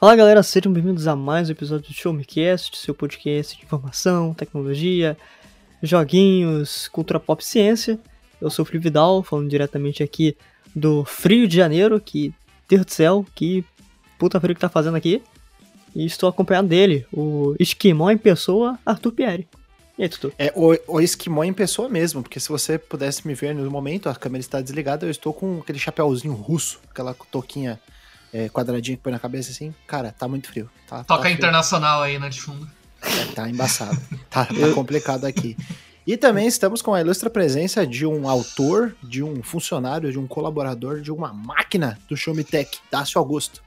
Fala galera, sejam bem-vindos a mais um episódio do Show Me Cast, seu podcast de informação, tecnologia, joguinhos, cultura pop ciência. Eu sou o Felipe Vidal, falando diretamente aqui do Frio de Janeiro, que, Deus do céu, que puta frio que tá fazendo aqui. E estou acompanhado dele, o esquimó em pessoa, Arthur Pierre. E aí, Tutu? É o, o esquimó em pessoa mesmo, porque se você pudesse me ver no momento, a câmera está desligada, eu estou com aquele chapéuzinho russo, aquela touquinha é, quadradinha que põe na cabeça assim. Cara, tá muito frio. Tá, Toca tá internacional aí, né, de fundo. É, tá embaçado. tá, tá complicado aqui. E também estamos com a ilustre presença de um autor, de um funcionário, de um colaborador, de uma máquina do Show Me Tech, Dácio Augusto.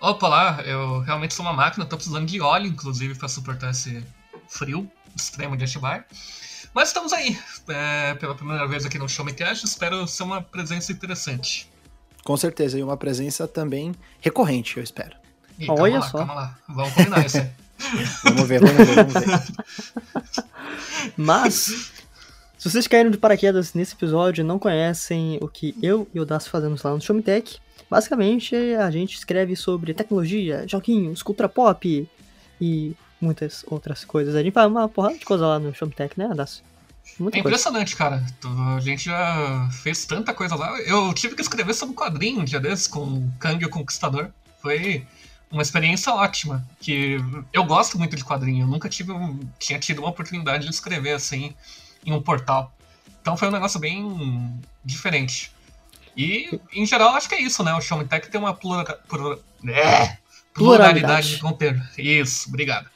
Opa lá, eu realmente sou uma máquina, tô precisando de óleo, inclusive, para suportar esse frio extremo de Atibaia. Mas estamos aí, é, pela primeira vez aqui no Show Me Cash, espero ser uma presença interessante. Com certeza, e uma presença também recorrente, eu espero. Ih, Olha calma lá, só. calma lá, vamos combinar isso. Vamos ver, vamos ver, vamos ver. Mas, se vocês caíram de paraquedas nesse episódio e não conhecem o que eu e o Dacio fazemos lá no Show Me Tech, basicamente a gente escreve sobre tecnologia, joguinhos, cultura pop e muitas outras coisas. A gente faz uma porrada de coisa lá no Show Me Tech, né, Dacio? Muita É coisa. impressionante, cara. A gente já fez tanta coisa lá. Eu tive que escrever sobre quadrinho um dia desses com o Kang o Conquistador. Foi uma experiência ótima. Que eu gosto muito de quadrinho. Eu nunca tive um- tinha tido uma oportunidade de escrever assim em um portal. Então foi um negócio bem diferente. E, em geral, acho que é isso, né? O Show Tech tem uma plura, plura- é, pluralidade Pluralidade. de conteúdo. Isso, obrigado.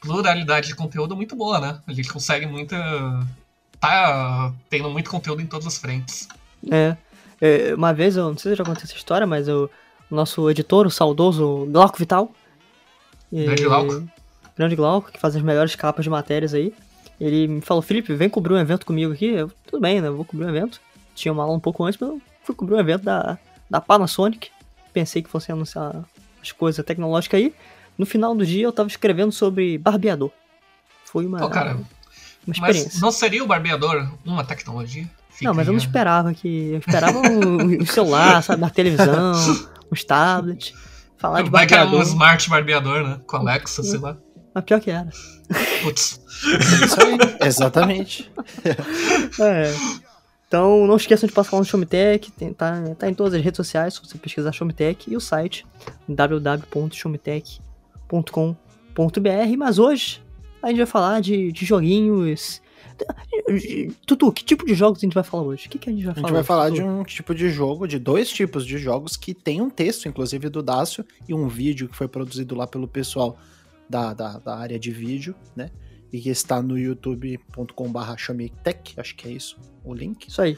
Pluralidade de conteúdo muito boa, né? A gente consegue muita tá tendo muito conteúdo em todas as frentes. É, é, uma vez, eu não sei se eu já contei essa história, mas o nosso editor, o saudoso Glauco Vital. Grande Glauco. Grande Glauco, que faz as melhores capas de matérias aí. Ele me falou, Felipe, vem cobrir um evento comigo aqui. Eu, tudo bem, né? Eu vou cobrir um evento. Tinha uma aula um pouco antes, mas eu fui cobrir um evento da, da Panasonic. Pensei que fosse anunciar as coisas tecnológicas aí. No final do dia eu tava escrevendo sobre barbeador. Foi uma, Pô, cara, uma mas experiência. não seria o barbeador uma tecnologia? Fica Não, mas eu não ó. esperava que. Eu esperava um, um celular, sabe? Uma televisão, uns tablets. Falar de Vai que era um barbeador. smart barbeador, né? Com Alexa, sei lá. Mas pior que era. Putz. Isso aí, exatamente. É. Então não esqueçam de passar lá no Showmetech, tá, tá em todas as redes sociais, se você pesquisar Showmetech, e o site www.showmetech.com.br. Mas hoje a gente vai falar de, de joguinhos. Tutu, que tipo de jogos a gente vai falar hoje? O que, que a gente vai A falar? gente vai falar Tutu? de um tipo de jogo, de dois tipos de jogos que tem um texto, inclusive do Dácio, e um vídeo que foi produzido lá pelo pessoal da, da, da área de vídeo, né? E que está no youtube.com.br chamitech, acho que é isso o link. Isso aí.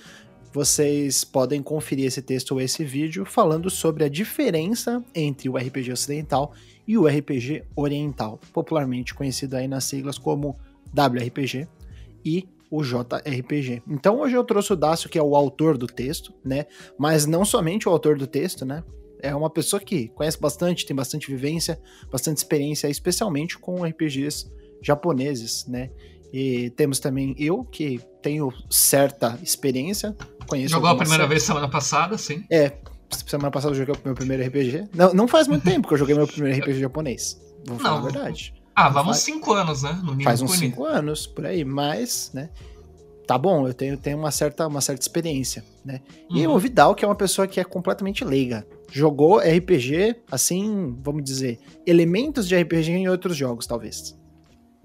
Vocês podem conferir esse texto ou esse vídeo falando sobre a diferença entre o RPG ocidental e o RPG oriental, popularmente conhecido aí nas siglas como WRPG e o JRPG. Então hoje eu trouxe o Dácio, que é o autor do texto, né? Mas não somente o autor do texto, né? É uma pessoa que conhece bastante, tem bastante vivência, bastante experiência, especialmente com RPGs japoneses, né? E temos também eu, que tenho certa experiência. Conheço Jogou a primeira vez semana passada, sim. É, semana passada eu joguei o meu primeiro RPG. Não, não faz muito tempo que eu joguei meu primeiro RPG japonês. Vou falar Não. a verdade. Ah, vamos Faz- cinco anos, né? No Faz uns cinco anos, por aí, mas, né? Tá bom, eu tenho, tenho uma, certa, uma certa experiência, né? E Uhum. o Vidal, que é uma pessoa que é completamente leiga. Jogou RPG, assim, vamos dizer, elementos de RPG em outros jogos, talvez.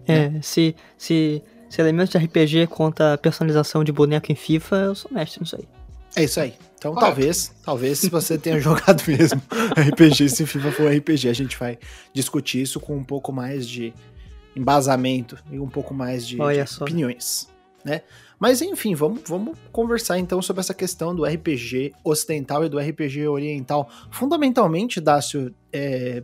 É, se, se, se elementos de RPG conta personalização de boneco em FIFA, eu sou mestre nisso aí. É isso aí. Então Correto. talvez, talvez se você tenha jogado mesmo RPG, se FIFA for RPG, a gente vai discutir isso com um pouco mais de embasamento e um pouco mais de, de opiniões, né? Mas enfim, vamos, vamos conversar então sobre essa questão do RPG ocidental e do RPG oriental. Fundamentalmente, Dácio, é,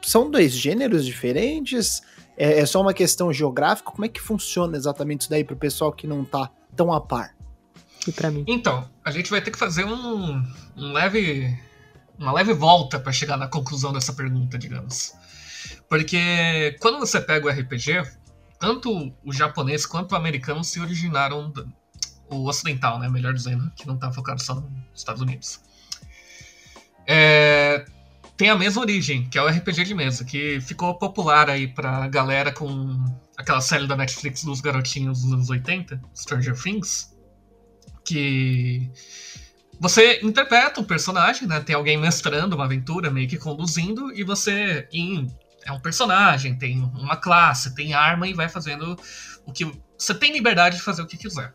são dois gêneros diferentes? É, é só uma questão geográfica? Como é que funciona exatamente isso daí pro pessoal que não tá tão a par? E pra mim. Então, a gente vai ter que fazer um, um leve. Uma leve volta para chegar na conclusão dessa pergunta, digamos. Porque quando você pega o RPG, tanto o japonês quanto o americano se originaram. do- o ocidental, né? Melhor dizendo, que não tá focado só nos Estados Unidos. É, tem a mesma origem, que é o RPG de mesa, que ficou popular aí pra galera com aquela série da Netflix dos garotinhos dos anos 80, Stranger Things, que você interpreta um personagem, né? Tem alguém mestrando uma aventura, meio que conduzindo, e você em, é um personagem, tem uma classe, tem arma e vai fazendo o que você tem liberdade de fazer o que quiser.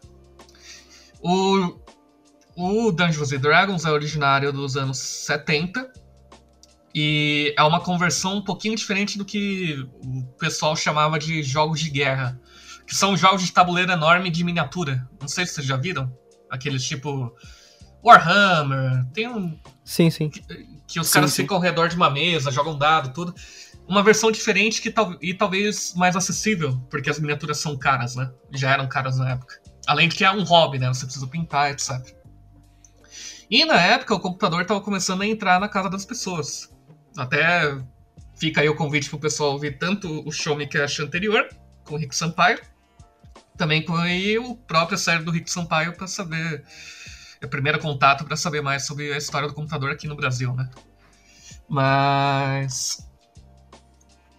O, o Dungeons and Dragons é originário dos anos 70 e é uma conversão um pouquinho diferente do que o pessoal chamava de jogos de guerra. Que são jogos de tabuleiro enorme de miniatura. Não sei se vocês já viram. Aqueles tipo. Warhammer. Tem um. Sim, sim. Que, que os Sim, caras sim. ficam ao redor de uma mesa, jogam dado, tudo. Uma versão diferente que tal, e talvez mais acessível, porque as miniaturas são caras, né? Já eram caras na época. Além de que é um hobby, né? Você precisa pintar, etc. E na época o computador estava começando a entrar na casa das pessoas. Até fica aí o convite pro pessoal ouvir tanto o Show Me Cash anterior, com o Rick Sampaio, também com o próprio série do Rick Sampaio para saber. É o primeiro contato para saber mais sobre a história do computador aqui no Brasil, né? Mas.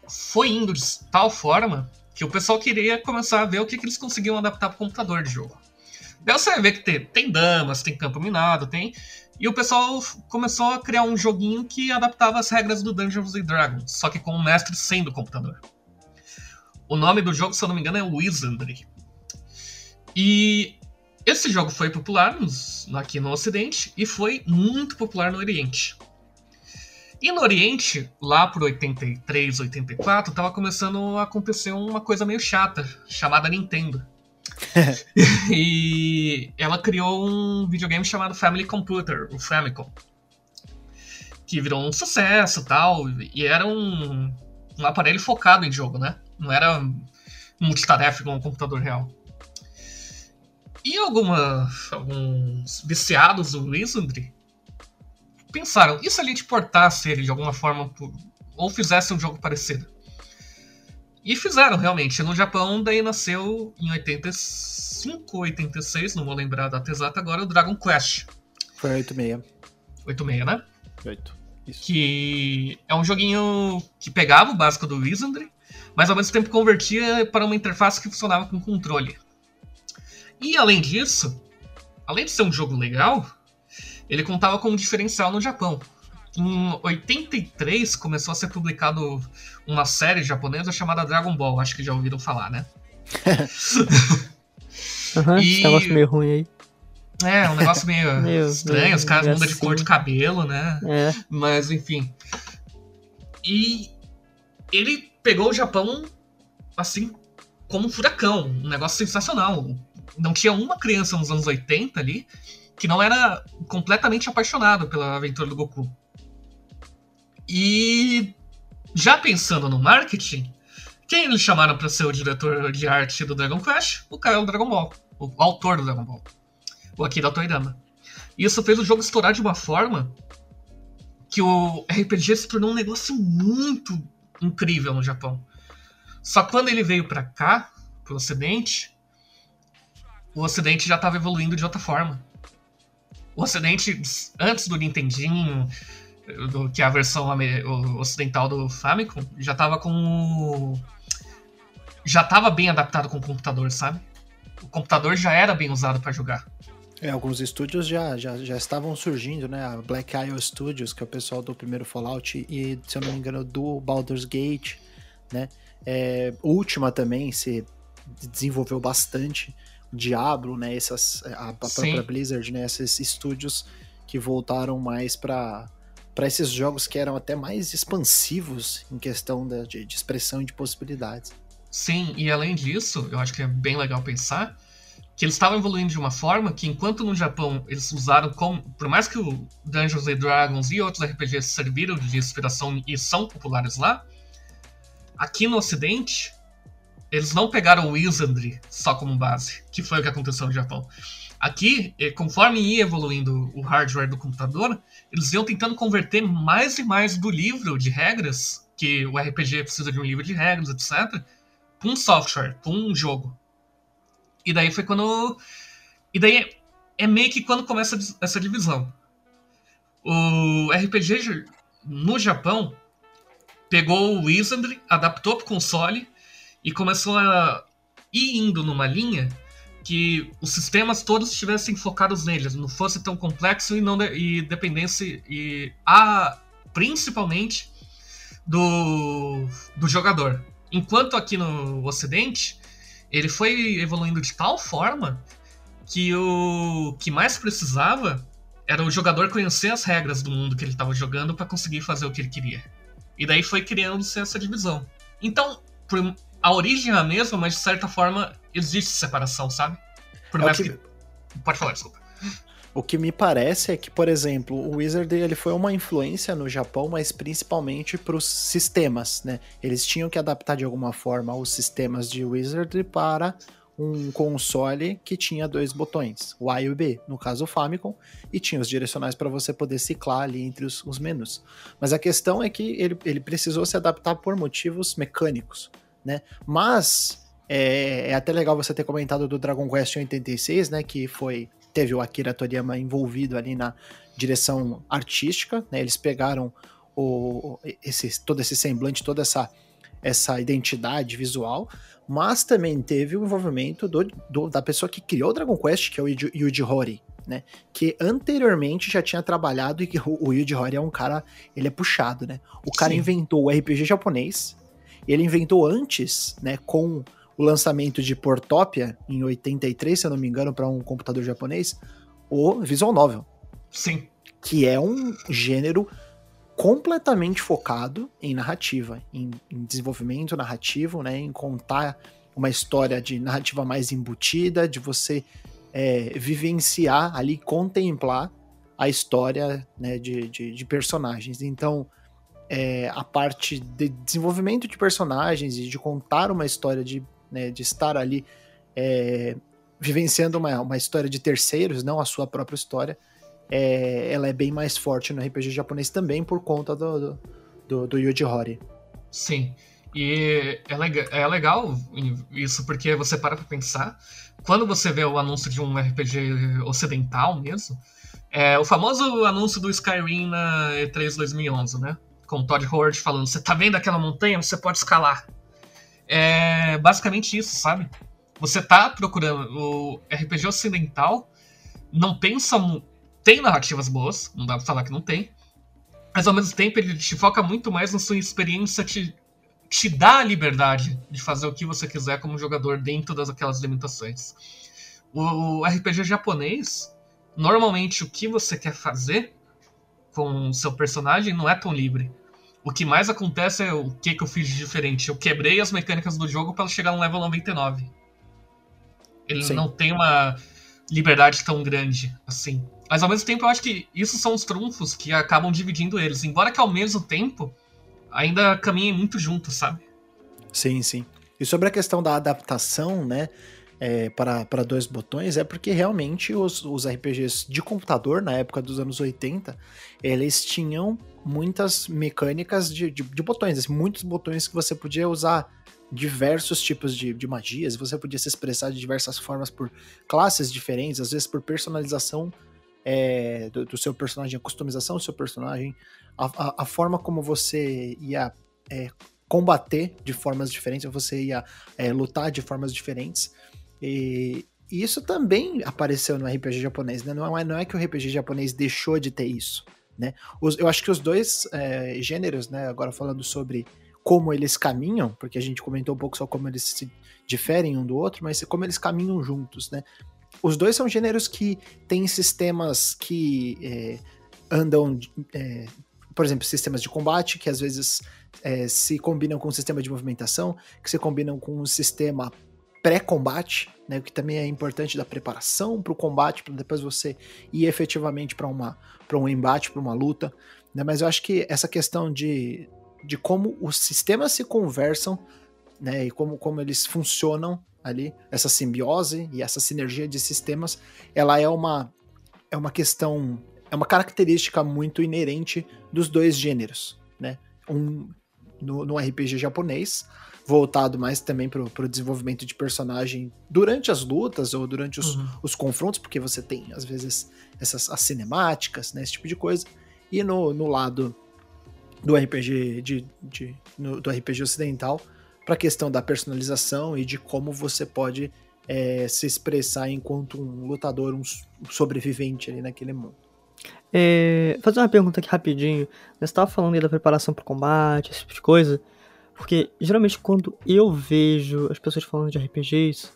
Foi indo de tal forma que o pessoal queria começar a ver o que, que eles conseguiam adaptar para o computador de jogo. Daí você vai ver que tem, tem damas, tem campo minado, tem. E o pessoal começou a criar um joguinho que adaptava as regras do Dungeons and Dragons, só que com o mestre sem do computador. O nome do jogo, se eu não me engano, é Wizardry. E esse jogo foi popular nos- aqui no Ocidente e foi muito popular no Oriente. E no Oriente, lá por 83, 84, tava começando a acontecer uma coisa meio chata, chamada Nintendo. e ela criou um videogame chamado Family Computer, o Famicom. Que virou um sucesso e tal, e era um, um aparelho focado em jogo, né? Não era multitarefa como um computador real. E alguma, alguns viciados do Wizardry pensaram, e se a gente portasse ele de alguma forma, por- ou fizesse um jogo parecido? E fizeram, realmente. No Japão, daí nasceu em 85, 86, não vou lembrar a data exata agora, o Dragon Quest. Foi 86. 86, né? 8. Isso. que é um joguinho que pegava o básico do Wizardry, mas ao mesmo tempo convertia para uma interface que funcionava com controle. E além disso, além de ser um jogo legal, ele contava com um diferencial no Japão. Em 83 começou a ser publicado uma série japonesa chamada Dragon Ball, acho que já ouviram falar, né? Aham, E- esse negócio meio ruim aí. É, um negócio meio, Meio- estranho, meio os caras mudam de assim. cor de cabelo, né? É, Mas enfim. E ele pegou o Japão assim como um furacão, um negócio sensacional. Não tinha uma criança nos anos 80 ali que não era completamente apaixonado pela aventura do Goku. E já pensando no marketing, quem eles chamaram para ser o diretor de arte do Dragon Quest? O cara do Dragon Ball, o autor do Dragon Ball, o Akira Toriyama. Isso fez o jogo estourar de uma forma que o RPG se tornou um negócio muito incrível no Japão. Só que quando ele veio pra cá, pro Ocidente, o Ocidente já estava evoluindo de outra forma. O Ocidente, antes do Nintendinho, do, que é a versão ocidental do Famicom, já estava com já estava bem adaptado com o computador, sabe? O computador já era bem usado para jogar. É, alguns estúdios já, já, já estavam surgindo, né? A Black Isle Studios, que é o pessoal do primeiro Fallout, e, se eu não me engano, do Baldur's Gate, né? É, Ultima também se desenvolveu bastante. Diablo, né? Essas, a, a própria. Blizzard, né? Esses estúdios que voltaram mais para para esses jogos que eram até mais expansivos em questão da, de, de expressão e de possibilidades. Sim, e além disso, eu acho que é bem legal pensar que eles estavam evoluindo de uma forma que, enquanto no Japão eles usaram como. Por mais que o Dungeons and Dragons e outros RPGs serviram de inspiração e são populares lá, aqui no Ocidente, eles não pegaram o Wizardry só como base, que foi o que aconteceu no Japão. Aqui, eh, conforme ia evoluindo o hardware do computador, eles iam tentando converter mais e mais do livro de regras, que o RPG precisa de um livro de regras, etc., para um software, para um jogo. E daí foi quando. E daí é, meio que quando começa essa divisão. O RPG no Japão, pegou o Wizardry, adaptou para o console e começou a ir indo numa linha que os sistemas todos estivessem focados neles, não fosse tão complexo e não de, e dependesse e a principalmente do, do jogador. Enquanto aqui no Ocidente ele foi evoluindo de tal forma que o que mais precisava era o jogador conhecer as regras do mundo que ele estava jogando para conseguir fazer o que ele queria. E daí foi criando-se essa divisão. Então, a origem é a mesma, mas de certa forma existe separação, sabe? Por é mais que... que... Pode falar, desculpa. O que me parece é que, por exemplo, o Wizard ele foi uma influência no Japão, mas principalmente para os sistemas, né? Eles tinham que adaptar de alguma forma os sistemas de Wizard para um console que tinha dois botões, o A e o B, no caso o Famicom, e tinha os direcionais para você poder ciclar ali entre os, os, menus. Mas a questão é que ele, ele precisou se adaptar por motivos mecânicos, né? Mas é, é, até legal você ter comentado do Dragon Quest 86, né? Que foi teve o Akira Toriyama envolvido ali na direção artística, né? Eles pegaram o, esse, todo esse semblante, toda essa, essa identidade visual, mas também teve o envolvimento do, do, da pessoa que criou o Dragon Quest, que é o Yuji, Horii, né? Que anteriormente já tinha trabalhado e que o, o Yuji Horii é um cara, ele é puxado, né? O cara Sim. inventou o RPG japonês, ele inventou antes, né, com o lançamento de Portopia em 83, se eu não me engano, para um computador japonês, o Visual Novel. Sim. Que é um gênero completamente focado em narrativa, em, em desenvolvimento narrativo, né, em contar uma história de narrativa mais embutida, de você é, vivenciar ali, contemplar a história né, de, de, de, personagens. Então, é, a parte de desenvolvimento de personagens e de contar uma história, de, né, de estar ali é, vivenciando uma, uma história de terceiros, não a sua própria história, é, ela é bem mais forte no RPG japonês também por conta do, do, do, Yuji Horii. Sim. E é, é legal isso, porque você para pra pensar, quando você vê o anúncio de um RPG ocidental mesmo, é o famoso anúncio do Skyrim na E3 2011, né? Com o Todd Howard falando, você tá vendo aquela montanha? Você pode escalar. É basicamente isso, sabe? Você tá procurando o RPG ocidental, não pensa tem narrativas boas, não dá pra falar que não tem. Mas ao mesmo tempo ele te foca muito mais na sua experiência, te, te dá a liberdade de fazer o que você quiser como jogador dentro daquelas limitações. O, o RPG japonês, normalmente o que você quer fazer com o seu personagem não é tão livre. O que mais acontece é o que, que eu fiz de diferente. Eu quebrei as mecânicas do jogo para chegar no level 99. Ele Sim. não tem uma liberdade tão grande assim. Mas ao mesmo tempo eu acho que isso são os trunfos que acabam dividindo eles. Embora que ao mesmo tempo ainda caminhem muito juntos, sabe? Sim, sim. E sobre a questão da adaptação, né? É, para, para dois botões, é porque realmente os, os RPGs de computador, na época dos anos 80, eles tinham muitas mecânicas de, de, de botões, assim, muitos botões que você podia usar diversos tipos de, de magias, você podia se expressar de diversas formas por classes diferentes, às vezes por personalização é, do, do, seu personagem, a customização do seu personagem, a, a, a forma como você ia é, combater de formas diferentes, você ia é, lutar de formas diferentes. E, isso também apareceu no RPG japonês, né? Não é, não é que o RPG japonês deixou de ter isso, né? Os, eu acho que os dois é, gêneros, né? Agora falando sobre como eles caminham, porque a gente comentou um pouco só como eles se diferem um do outro, mas como eles caminham juntos, né? Os dois são gêneros que têm sistemas que é, andam. É, por exemplo, sistemas de combate que às vezes se combinam com o sistema de movimentação, que se combinam com um sistema pré-combate, né, o que também é importante da preparação para o combate, para depois você ir efetivamente para um embate, para uma luta. Né, mas eu acho que essa questão de, de como os sistemas se conversam né, e como, como eles funcionam ali, essa simbiose e essa sinergia de sistemas, ela é uma, é uma questão, é uma característica muito inerente dos dois gêneros, né? Um no, no RPG japonês, voltado mais também para o desenvolvimento de personagem durante as lutas ou durante os, uhum. os confrontos, porque você tem, às vezes, essas as cinemáticas, né, esse tipo de coisa. E no, no lado do RPG de, de no, do RPG ocidental para a questão da personalização e de como você pode é, se expressar enquanto um lutador, um sobrevivente ali naquele mundo. É, fazer uma pergunta aqui rapidinho. Você estava falando aí da preparação para o combate, esse tipo de coisa. Porque geralmente quando eu vejo as pessoas falando de RPGs,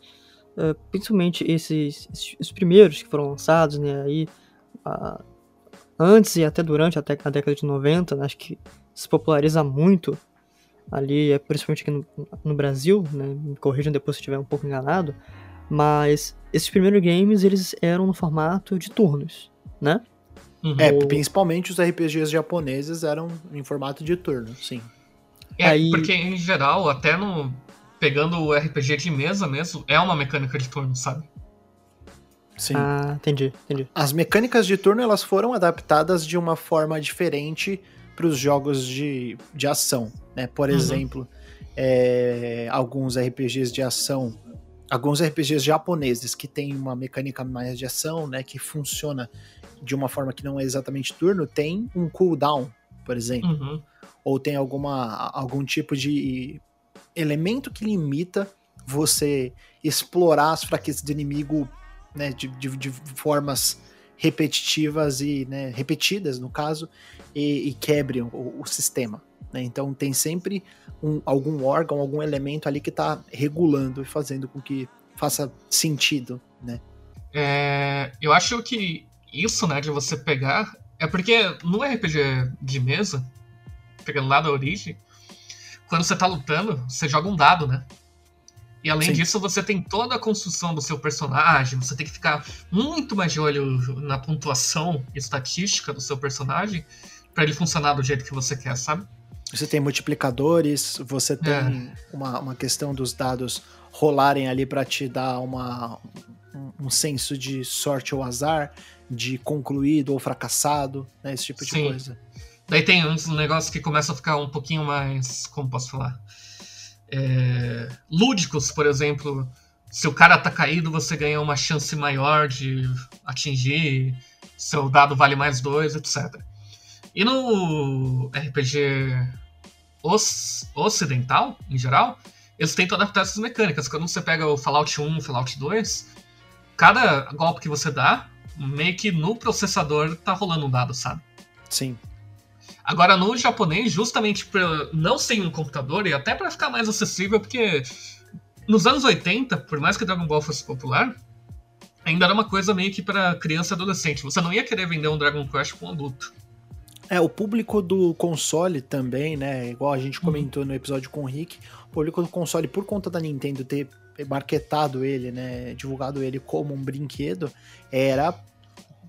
uh, é, principalmente esses, esses, os primeiros que foram lançados, né, aí, uh, antes e até durante até a década de 90, né, acho que se populariza muito ali, é principalmente aqui no, no Brasil, né, me corrijam depois se estiver um pouco enganado, mas esses primeiros games eles eram no formato de turnos, né? Uhum. É, principalmente os RPGs japoneses eram em formato de turno, sim. É, Aí... porque em geral, até no. Pegando o RPG de mesa mesmo, é uma mecânica de turno, sabe? Sim. Ah, entendi, entendi. As mecânicas de turno elas foram adaptadas de uma forma diferente para os jogos de, de ação, né? Por uhum. exemplo, é, alguns RPGs de ação, alguns RPGs japoneses que tem uma mecânica mais de ação, né? Que funciona de uma forma que não é exatamente turno, tem um cooldown, por exemplo. Uhum ou tem alguma, algum tipo de elemento que limita você explorar as fraquezas do inimigo né, de, de, de formas repetitivas e né, repetidas, no caso, e, e quebre o, o sistema. Né? Então tem sempre um, algum órgão, algum elemento ali que está regulando e fazendo com que faça sentido. Né? É, eu acho que isso né, de você pegar. É porque no RPG de mesa, pegando lá da origem, quando você tá lutando, você joga um dado, né? E além Sim. disso, você tem toda a construção do seu personagem, você tem que ficar muito mais de olho na pontuação estatística do seu personagem para ele funcionar do jeito que você quer, sabe? Você tem multiplicadores, você tem é. uma, uma questão dos dados rolarem ali para te dar uma, um, um, senso de sorte ou azar, de concluído ou fracassado, né? Esse tipo de Sim. coisa. Daí tem uns negócios que começam a ficar um pouquinho mais. Como posso falar? É, lúdicos, por exemplo. Se o cara tá caído, você ganha uma chance maior de atingir, seu dado vale mais dois, etc. E no RPG ocidental, em geral, eles tentam adaptar essas mecânicas. Quando você pega o Fallout 1 e Fallout 2, cada golpe que você dá, meio que no processador tá rolando um dado, sabe? Sim. Agora, no japonês, justamente para não ser um computador e até para ficar mais acessível, porque nos anos 80, por mais que Dragon Ball fosse popular, ainda era uma coisa meio que para criança e adolescente. Você não ia querer vender um Dragon Quest com um adulto. É, o público do console também, né? Igual a gente comentou no episódio com o Rick, o público do console, por conta da Nintendo ter marketado ele, né? Divulgado ele como um brinquedo, era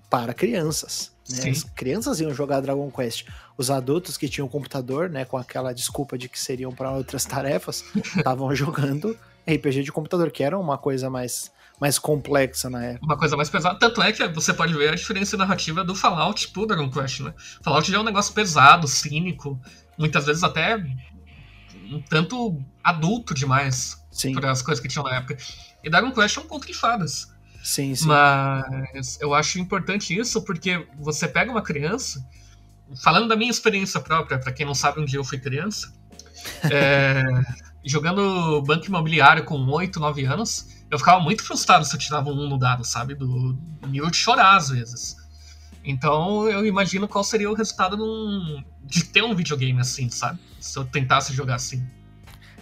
para crianças. Né? As crianças iam jogar Dragon Quest. Os adultos que tinham computador, né, com aquela desculpa de que seriam para outras tarefas, estavam jogando RPG de computador, que era uma coisa mais, mais complexa na época. Uma coisa mais pesada. Tanto é que você pode ver a diferença narrativa do Fallout pro Dragon Quest, né? Fallout já é um negócio pesado, cínico, muitas vezes até um tanto adulto demais para as coisas que tinham na época. E Dragon Quest é um conto de fadas. Sim, sim. Mas eu acho importante isso porque você pega uma criança, falando da minha experiência própria, para quem não sabe onde eu fui criança, é, jogando banco imobiliário com 8, 9 anos, eu ficava muito frustrado se eu tirava um no dado, sabe? Do, do nível de chorar às vezes. Então eu imagino qual seria o resultado num, de ter um videogame assim, sabe? Se eu tentasse jogar assim.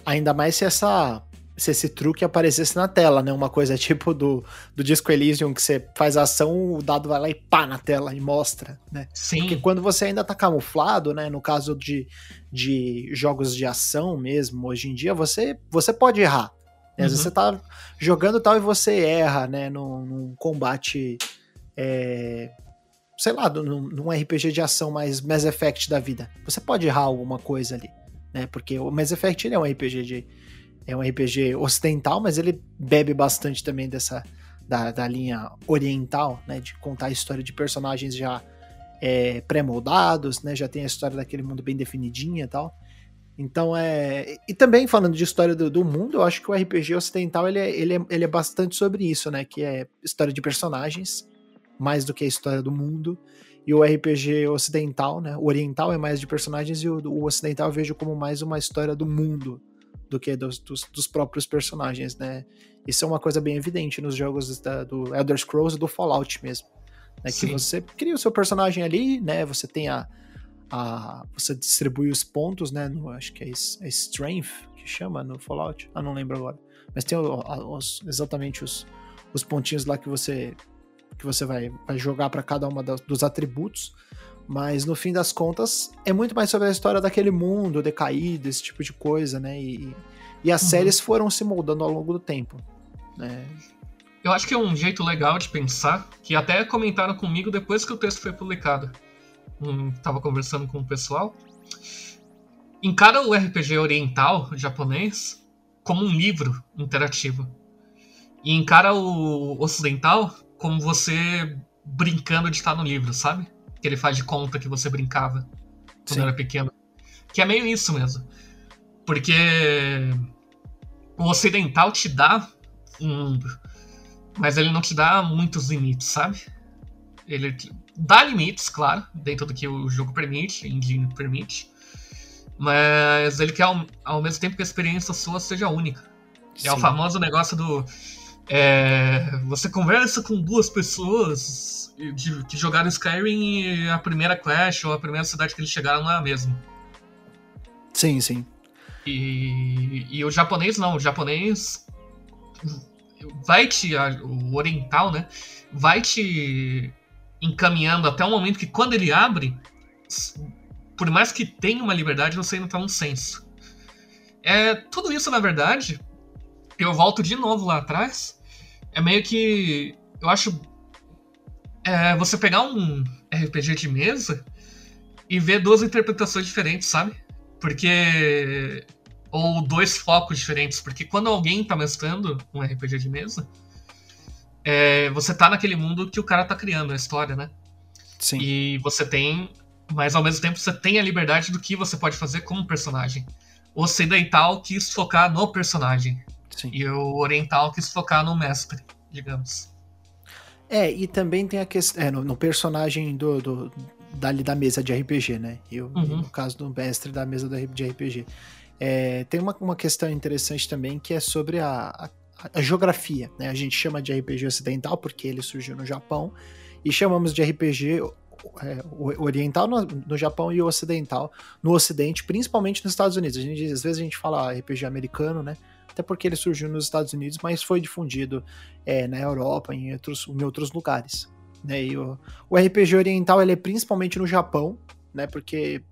Ainda mais se essa se esse truque aparecesse na tela, né? Uma coisa tipo do, do Disco Elysium, que você faz a ação, o dado vai lá e pá na tela e mostra, né? Sim. Porque quando você ainda tá camuflado, né? No caso de, de jogos de ação mesmo, hoje em dia, você, você pode errar. Né? Às vezes uhum. você tá jogando tal e você erra, né? Num, num combate. É, sei lá, num, num RPG de ação mais Mass Effect da vida. Você pode errar alguma coisa ali, né? Porque o Mass Effect é um RPG de é um RPG ocidental, mas ele bebe bastante também dessa da, da linha oriental, né, de contar a história de personagens já é, pré-moldados, né, já tem a história daquele mundo bem definidinha e tal. Então é. E também falando de história do, do mundo, eu acho que o RPG ocidental ele é, ele, é, ele é bastante sobre isso, né? Que é história de personagens, mais do que a história do mundo. E o RPG ocidental, né? O oriental é mais de personagens e o, o ocidental eu vejo como mais uma história do mundo do que dos, dos, dos, próprios personagens, né? Isso é uma coisa bem evidente nos jogos da, do Elder Scrolls e do Fallout mesmo. Né? Que você cria o seu personagem ali, né? Você tem a, a você distribui os pontos, né? No, acho que é, é Strength que chama no Fallout. Ah, não lembro agora. Mas tem os, exatamente os, os pontinhos lá que você que você vai, vai jogar para cada uma dos atributos. Mas no fim das contas, é muito mais sobre a história daquele mundo decaído, esse tipo de coisa, né? E, e as uhum. séries foram se moldando ao longo do tempo. Né? Eu acho que é um jeito legal de pensar, que até comentaram comigo depois que o texto foi publicado. Um, tava conversando com o pessoal. Encara o RPG oriental japonês como um livro interativo. E encara o ocidental como você brincando de estar no livro, sabe? Que ele faz de conta que você brincava quando Sim. era pequeno. Que é meio isso mesmo. Porque o ocidental te dá um mundo, mas ele não te dá muitos limites, sabe? Ele dá limites, claro, dentro do que o jogo permite, a engine permite, mas ele quer ao, ao mesmo tempo que a experiência sua seja única. Sim. É o famoso negócio do. É, você conversa com duas pessoas de, que jogaram Skyrim e a primeira quest ou a primeira cidade que eles chegaram não é a mesma. Sim, sim. E, e o japonês não, o japonês vai te. O oriental, né? Vai te encaminhando até o momento que quando ele abre, por mais que tenha uma liberdade, você ainda tá num senso. É, tudo isso, na verdade, eu volto de novo lá atrás. É meio que. Eu acho é você pegar um RPG de mesa e ver duas interpretações diferentes, sabe? Porque. Ou dois focos diferentes. Porque quando alguém tá mestrando um RPG de mesa, é, você tá naquele mundo que o cara tá criando a história, né? Sim. E você tem. Mas ao mesmo tempo você tem a liberdade do que você pode fazer como personagem. O ocidental quis focar no personagem. Sim. E o oriental quis focar no mestre, digamos. É, e também tem a questão. É, no, no, personagem do, do, dali da mesa de RPG, né? E, uhum. no caso do mestre da mesa de RPG. É, tem uma, uma questão interessante também que é sobre a, a, a, geografia, né? A gente chama de RPG ocidental porque ele surgiu no Japão, e chamamos de RPG é, oriental no, no, Japão e ocidental no Ocidente, principalmente nos Estados Unidos. A gente, às vezes a gente fala RPG americano, né? Até porque ele surgiu nos Estados Unidos, mas foi difundido é, na Europa em outros, em outros lugares. Né? E o, o RPG oriental ele é principalmente no Japão, né? porque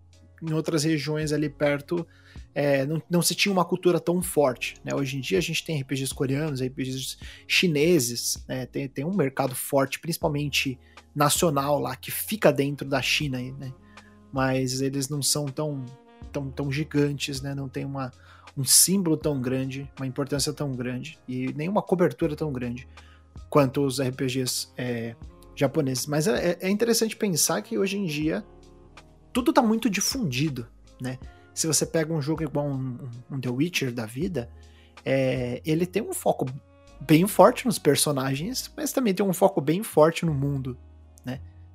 em outras regiões ali perto é, não, não se tinha uma cultura tão forte. Né? Hoje em dia a gente tem RPGs coreanos, RPGs chineses, né? tem, tem um mercado forte, principalmente nacional lá, que fica dentro da China. Né? Mas eles não são tão, tão, tão gigantes, né? não tem uma, um símbolo tão grande, uma importância tão grande e nenhuma cobertura tão grande quanto os RPGs é, japoneses. Mas é, é, interessante pensar que hoje em dia tudo está muito difundido, né? Se você pega um jogo igual um, um The Witcher da vida, é, ele tem um foco bem forte nos personagens, mas também tem um foco bem forte no mundo?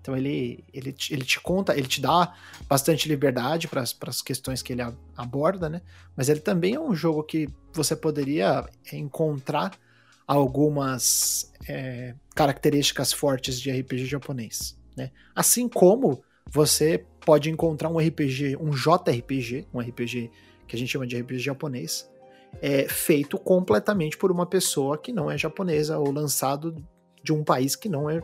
Então ele, ele, ele te conta, ele te dá bastante liberdade para as questões que ele aborda, né? Mas ele também é um jogo que você poderia encontrar algumas é, características fortes de RPG japonês, né? Assim como você pode encontrar um RPG, um JRPG, um RPG que a gente chama de RPG japonês, é feito completamente por uma pessoa que não é japonesa ou lançado de um país que não é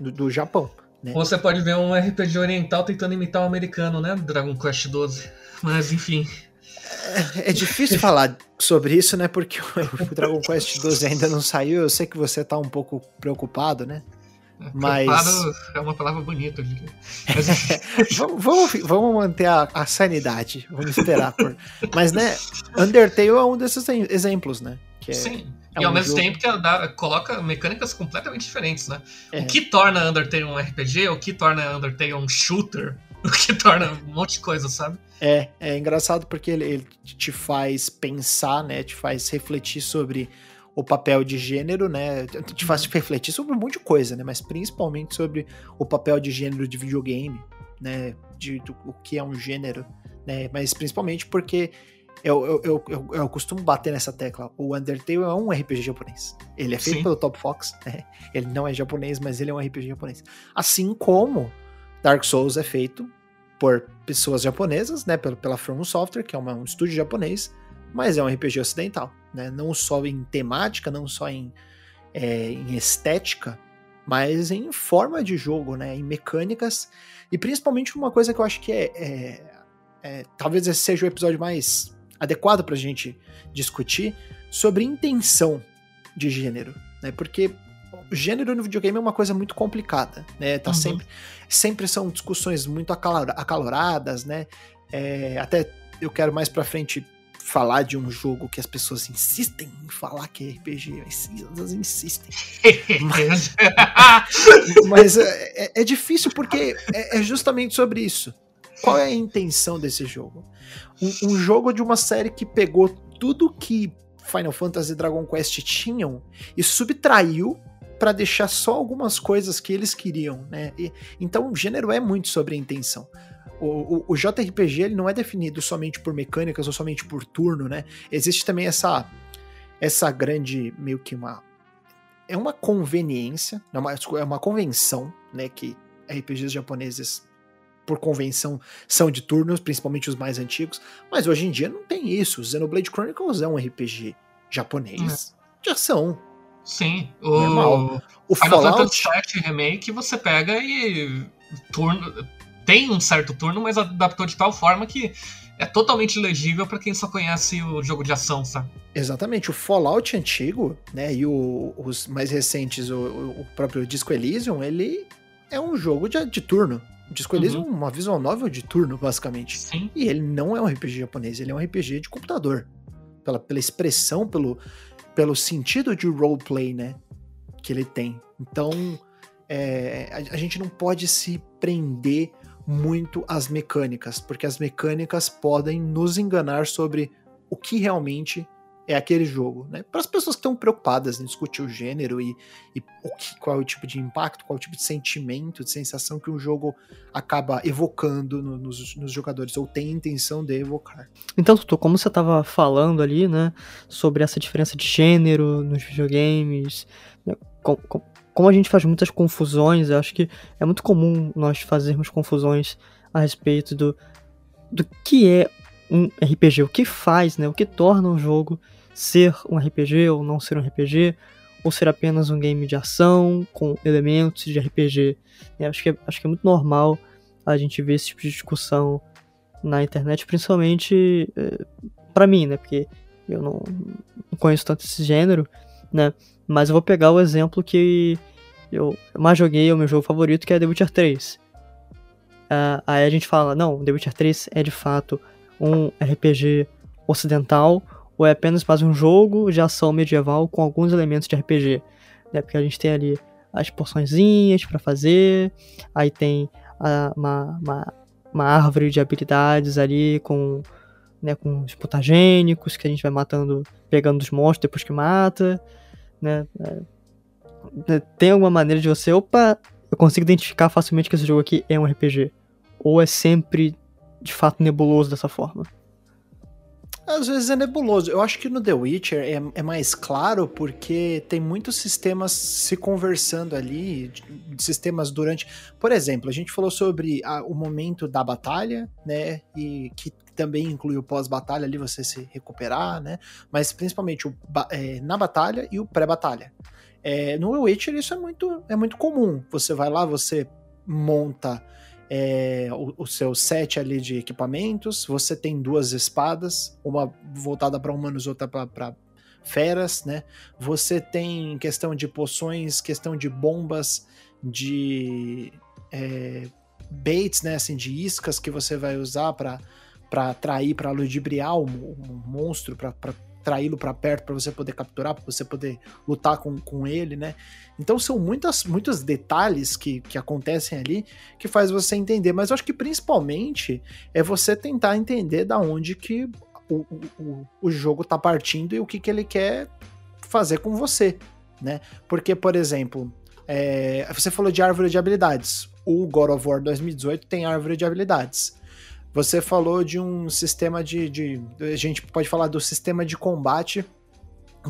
do, do Japão. Né? Você pode ver um RPG oriental tentando imitar o um americano, né? Dragon Quest 12. Mas enfim. É, é difícil falar sobre isso, né? Porque o Dragon Quest 12 ainda não saiu. Eu sei que você tá um pouco preocupado, né? É, mas. é uma palavra bonita. Mas... vamos, vamos, vamos, manter a, a, sanidade. Vamos esperar. Por... Mas, né? Undertale é um desses exemplos, né? Que é... Sim. E ao mesmo jogo... tempo que dá, coloca mecânicas completamente diferentes, né? É. O que torna Undertale um RPG, o que torna Undertale um shooter, o que torna um monte de coisa, sabe? É, é engraçado porque ele, ele te faz pensar, né? Te faz refletir sobre o papel de gênero, né? Te faz refletir sobre um monte de coisa, né? Mas principalmente sobre o papel de gênero de videogame, né? De, do, o que é um gênero, né? Mas principalmente porque eu, eu, eu, eu, eu costumo bater nessa tecla. O Undertale é um RPG japonês. Ele é feito Sim. pelo Top Fox, né? Ele não é japonês, mas ele é um RPG japonês. Assim como Dark Souls é feito por pessoas japonesas, né? Pela, pela From Software, que é uma, um estúdio japonês, mas é um RPG ocidental, né? Não só em temática, não só em, é, em estética, mas em forma de jogo, né? Em mecânicas e principalmente uma coisa que eu acho que é, é, é talvez esse seja o episódio mais adequado para a gente discutir sobre intenção de gênero, né? Porque gênero no videogame é uma coisa muito complicada, né? Tá uhum. sempre, sempre são discussões muito acaloradas, né? É, até eu quero mais para frente falar de um jogo que as pessoas insistem em falar que é RPG, elas insistem. mas, mas é, é, é, difícil porque é, é, justamente sobre isso. Qual é a intenção desse jogo? Um, um jogo de uma série que pegou tudo que Final Fantasy e Dragon Quest tinham e subtraiu para deixar só algumas coisas que eles queriam, né? E, então o gênero é muito sobre a intenção. O, o, o, JRPG ele não é definido somente por mecânicas ou somente por turno, né? Existe também essa essa grande meio que uma é uma conveniência, é uma, é uma convenção, né? Que RPGs japoneses por convenção são de turnos, principalmente os mais antigos, mas hoje em dia não tem isso. Xenoblade Chronicles é um RPG japonês é. de ação. Sim, o, Normal. o Final Fallout... Fantasy VII Remake você pega e turno tem um certo turno, mas adaptou de tal forma que é totalmente legível para quem só conhece o jogo de ação, sabe? Exatamente. O Fallout antigo, né, e o, os mais recentes, o, o, próprio Disco Elysium, ele é um jogo de, de turno. O Disco uhum. Elysium é uma visual novel de turno, basicamente. Sim. E ele não é um RPG japonês, ele é um RPG de computador. Pela, pela expressão, pelo, pelo sentido de roleplay, né, que ele tem. Então, é, a, a gente não pode se prender muito as mecânicas, porque as mecânicas podem nos enganar sobre o que realmente é aquele jogo, né? Para as pessoas que estão preocupadas em discutir o gênero e, e o que, qual é o tipo de impacto, qual é o tipo de sentimento, de sensação que um jogo acaba evocando no, nos, nos, jogadores, ou tem intenção de evocar. Então, Tutu, como você estava falando ali, né, sobre essa diferença de gênero nos videogames, né, com, com, como a gente faz muitas confusões, eu acho que é muito comum nós fazermos confusões a respeito do, do que é um RPG, o que faz, né, o que torna um jogo ser um RPG ou não ser um RPG, ou ser apenas um game de ação com elementos de RPG. É, acho, que é, acho que é muito normal a gente ver esse tipo de discussão na internet, principalmente é, para mim, né, porque eu não, não conheço tanto esse gênero, né, mas eu vou pegar o exemplo que eu mais joguei, é o meu jogo favorito, que é The Witcher 3. Uh, ah, aí a gente fala, não, The Witcher 3 é de fato um RPG ocidental, ou é apenas mais um jogo de ação medieval com alguns elementos de RPG. Né? Porque a gente tem ali as porçõezinhas para fazer, aí tem a, uma, uma, uma, árvore de habilidades ali com, né, com os mutagênicos que a gente vai matando, pegando os monstros depois que mata, né? É, né, tem alguma maneira de você, opa, eu consigo identificar facilmente que esse jogo aqui é um RPG? Ou é sempre de fato nebuloso dessa forma? Às vezes é nebuloso. Eu acho que no The Witcher é, é mais claro porque tem muitos sistemas se conversando ali, sistemas durante. Por exemplo, a gente falou sobre a, o momento da batalha, né? E que também inclui o pós-batalha ali, você se recuperar, né? Mas principalmente o, é, na batalha e o pré-batalha. É, no Witcher isso é muito, é muito comum. Você vai lá, você monta é, o, o, seu set ali de equipamentos, você tem duas espadas, uma voltada para humanos, outra para feras, né? Você tem questão de poções, questão de bombas, de é, baits, né? Assim, de iscas que você vai usar para para atrair, para ludibriar um, um monstro, para traí-lo para perto para você poder capturar, para você poder lutar com, com ele, né? Então são muitas, muitos detalhes que, que acontecem ali que faz você entender, mas eu acho que principalmente é você tentar entender da onde que o, o, o jogo tá partindo e o que, que ele quer fazer com você, né? Porque, por exemplo, é, você falou de árvore de habilidades. O God of War 2018 tem árvore de habilidades. Você falou de um sistema de, de. A gente pode falar do sistema de combate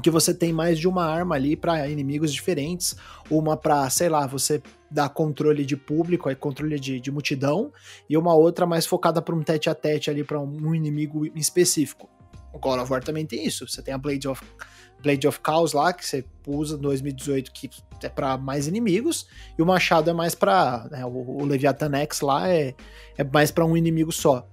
que você tem mais de uma arma ali para inimigos diferentes, uma para, sei lá, você dar controle de público, aí controle de, de multidão, e uma outra mais focada para um tete a tete ali para um inimigo específico. O God of War também tem isso. Você tem a Blade of Blade of Chaos lá, que você usa no 2018, que é para mais inimigos, e o Machado é mais para né, o, o Leviathan X lá é, é mais para um inimigo só.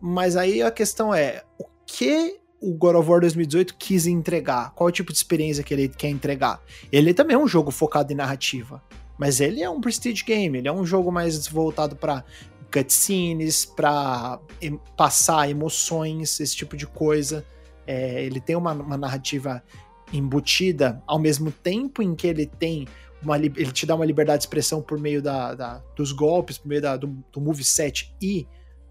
Mas aí a questão é, o que o God of War 2018 quis entregar? Qual é o tipo de experiência que ele quer entregar? Ele também é um jogo focado em narrativa, mas ele é um prestige game, ele é um jogo mais voltado para cutscenes, para passar emoções, esse tipo de coisa. É, ele tem uma, uma narrativa embutida, ao mesmo tempo em que ele tem uma, ele te dá uma liberdade de expressão por meio da, da dos golpes, por meio da, do, do moveset e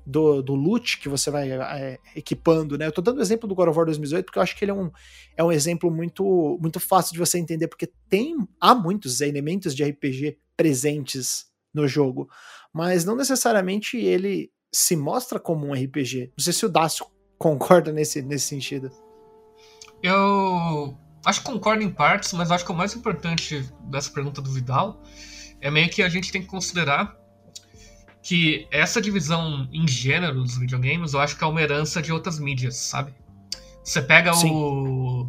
do, do loot que você vai é, equipando, né? Eu tô dando o exemplo do God of War 2018 porque eu acho que ele é um, é um exemplo muito, muito fácil de você entender, porque tem há muitos elementos de RPG presentes no jogo, mas não necessariamente ele se mostra como um RPG. Não sei se o Dácio concorda nesse, nesse sentido. Eu acho que concordo em partes, mas acho que o mais importante dessa pergunta do Vidal é meio que a gente tem que considerar que essa divisão em gêneros dos videogames, eu acho que é uma herança de outras mídias, sabe? Você pega o,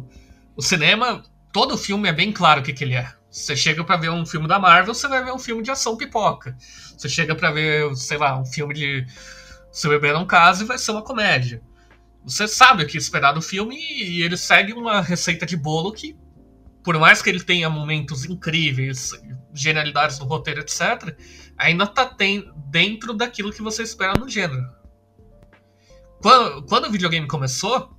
o cinema, todo filme é bem claro o que, que ele é. Você chega para ver um filme da Marvel, você vai ver um filme de ação pipoca. Você chega para ver, sei lá, um filme de Seu Bebê Não Casa e vai ser uma comédia. Você sabe o que esperar do filme e ele segue uma receita de bolo que, por mais que ele tenha momentos incríveis, genialidades no roteiro, etc., ainda tá dentro daquilo que você espera no gênero. Quando, quando o videogame começou,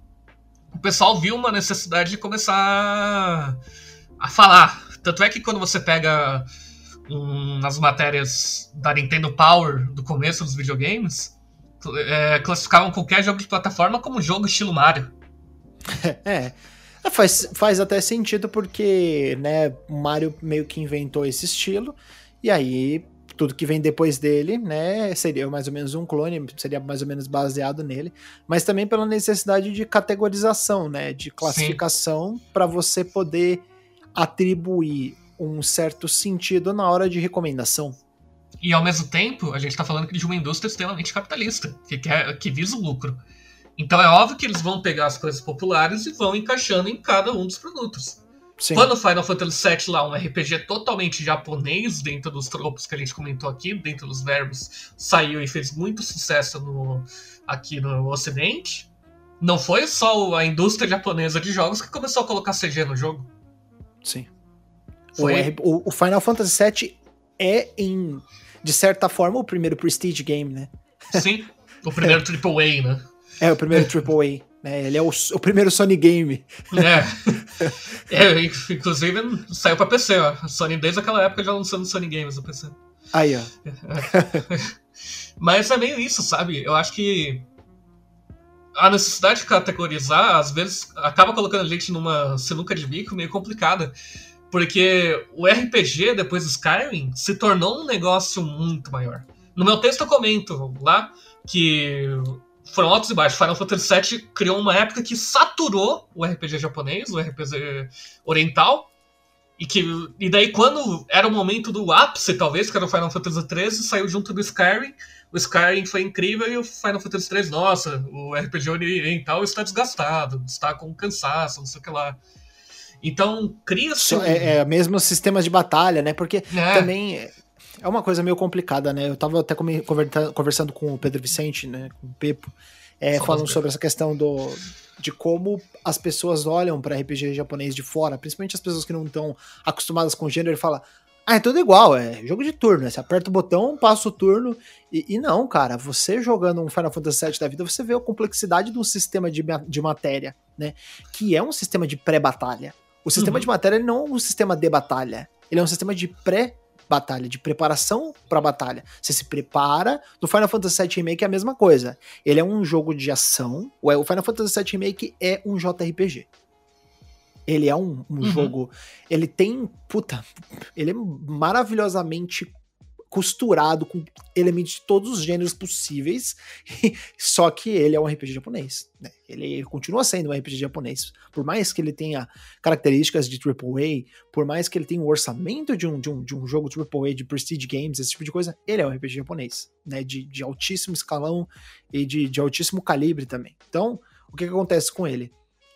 o pessoal viu uma necessidade de começar a falar. Tanto é que quando você pega um, nas matérias da Nintendo Power do começo dos videogames, é, classificavam qualquer jogo de plataforma como jogo estilo Mario. É. é. Faz, faz até sentido porque, né, o Mario meio que inventou esse estilo, e aí tudo que vem depois dele, né, seria mais ou menos um clone, seria mais ou menos baseado nele, mas também pela necessidade de categorização, né, de classificação para você poder atribuir um certo sentido na hora de recomendação. E ao mesmo tempo, a gente está falando de uma indústria extremamente capitalista, que, quer, que visa o lucro. Então é óbvio que eles vão pegar as coisas populares e vão encaixando em cada um dos produtos. Sim. Quando o Final Fantasy VII lá, um RPG totalmente japonês, dentro dos tropos que a gente comentou aqui, dentro dos verbos, saiu e fez muito sucesso no, aqui no Ocidente, não foi só a indústria japonesa de jogos que começou a colocar CG no jogo. Sim. Foi... O, o Final Fantasy VII é, em de certa forma, o primeiro Prestige Game, né? Sim, o primeiro AAA, né? É, o primeiro AAA. Né? Ele é o, o primeiro Sony Game. É. é. Inclusive, saiu pra PC, ó. A Sony desde aquela época já lançando Sony Games no PC. Aí, ó. É. Mas é meio isso, sabe? Eu acho que a necessidade de categorizar, às vezes, acaba colocando a gente numa sinuca de bico meio complicada. Porque o RPG, depois do Skyrim, se tornou um negócio muito maior. No meu texto eu comento lá que foram altos e baixos. Final Fantasy VII criou uma época que saturou o RPG japonês, o RPG oriental. E, que, e daí, quando era o momento do ápice, talvez, que era o Final Fantasy XIII, saiu junto do Skyrim. O Skyrim foi incrível e o Final Fantasy III, nossa, o RPG oriental está desgastado, está com cansaço, não sei o que lá. Então, cria-se. É, é mesmo sistemas de batalha, né? Porque é. também é uma coisa meio complicada, né? Eu tava até conversando com o Pedro Vicente, né? Com o Pepo, é, falando sobre essa questão do, de como as pessoas olham para RPG japonês de fora, principalmente as pessoas que não estão acostumadas com o gênero, e falam. Ah, é tudo igual, é jogo de turno, né? Você aperta o botão, passa o turno. E, e, não, cara, você jogando um Final Fantasy VII da vida, você vê a complexidade de um sistema de, de matéria, né? Que é um sistema de pré-batalha. O sistema uhum. de matéria não é um sistema de batalha. Ele é um sistema de pré-batalha, de preparação para batalha. Você se prepara. No Final Fantasy VII Remake é a mesma coisa. Ele é um jogo de ação. O Final Fantasy VII Remake é um JRPG. Ele é um, um Uhum. jogo. Ele tem. Puta. Ele é maravilhosamente costurado com elementos de todos os gêneros possíveis. Só que ele é um RPG japonês. Né? Ele continua sendo um RPG japonês. Por mais que ele tenha características de AAA, por mais que ele tenha o orçamento de um, de um, de um jogo AAA, de Prestige Games, esse tipo de coisa, ele é um RPG japonês. Né? De, de altíssimo escalão e de, de altíssimo calibre também. Então, o que, que acontece com ele?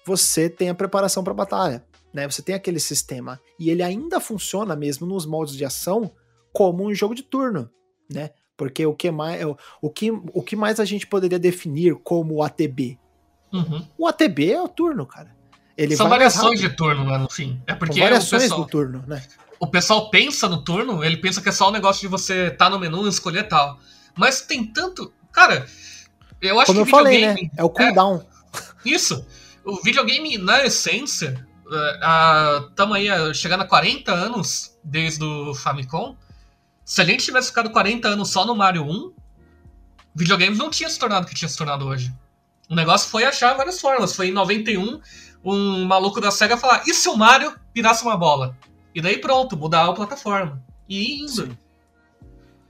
Você tem a preparação para batalha. Né? Você tem aquele sistema. E ele ainda funciona mesmo nos modos de ação como um jogo de turno, né? Porque o que mais, o que, o que mais a gente poderia definir como ATB? Uhum. O ATB é o turno, cara. Ele São variações de turno, né, no fim. É São porque o variações pessoal, do turno, né? o pessoal pensa no turno, ele pensa que é só um negócio de você tá no menu e escolher tal. Mas tem tanto. Cara, eu acho Como eu que falei, né? videogame. É o cooldown. Isso. O videogame, na essência, estamos aí ah, chegando a 40 anos desde o Famicom. Se a gente tivesse ficado 40 anos só no Mario 1, videogames não tinha se tornado o que tinha se tornado hoje. O negócio foi achar várias formas. Foi em 91, um maluco da SEGA falar: e se o Mario virasse uma bola? E daí pronto, mudar a plataforma. E indo. Sim.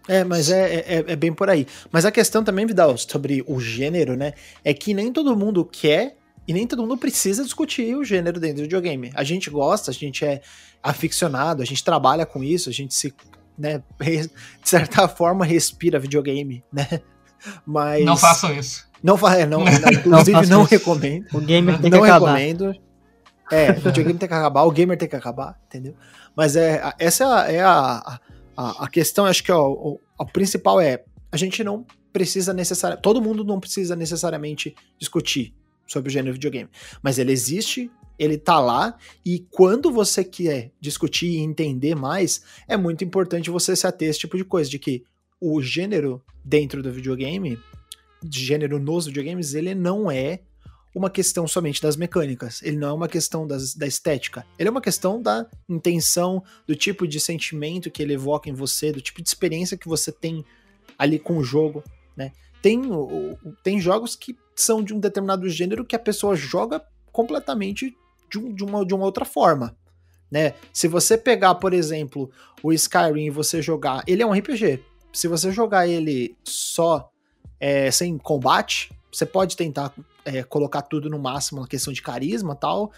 É, mas é, é, é bem por aí. Mas a questão também, Vidal, sobre o gênero, né? É que nem todo mundo quer e nem todo mundo precisa discutir o gênero dentro do videogame. A gente gosta, a gente é aficionado, a gente trabalha com isso, a gente se, né, de certa forma respira videogame, né? Mas Não façam isso. não fa- é, não, não, inclusive não isso. recomendo. O gamer tem que não acabar. recomendo. É, o videogame tem que acabar, o gamer tem que acabar, entendeu? Mas é, a- essa é a, é a, a, a questão, acho que ó, o, o principal é, a gente não precisa necessariamente, todo mundo não precisa necessariamente discutir sobre o gênero videogame, mas ele existe, ele tá lá, e quando você quer discutir e entender mais, é muito importante você se ater a esse tipo de coisa, de que o gênero dentro do videogame, de gênero nos videogames, ele não é uma questão somente das mecânicas. Ele não é uma questão das, da estética. Ele é uma questão da intenção, do tipo de sentimento que ele evoca em você, do tipo de experiência que você tem ali com o jogo, né? Tem, tem jogos que são de um determinado gênero que a pessoa joga completamente de, um- de uma, de uma outra forma, né? Se você pegar, por exemplo, o Skyrim e você jogar... Ele é um RPG. Se você jogar ele só é, sem combate, você pode tentar é, colocar tudo no máximo na questão de carisma e tal,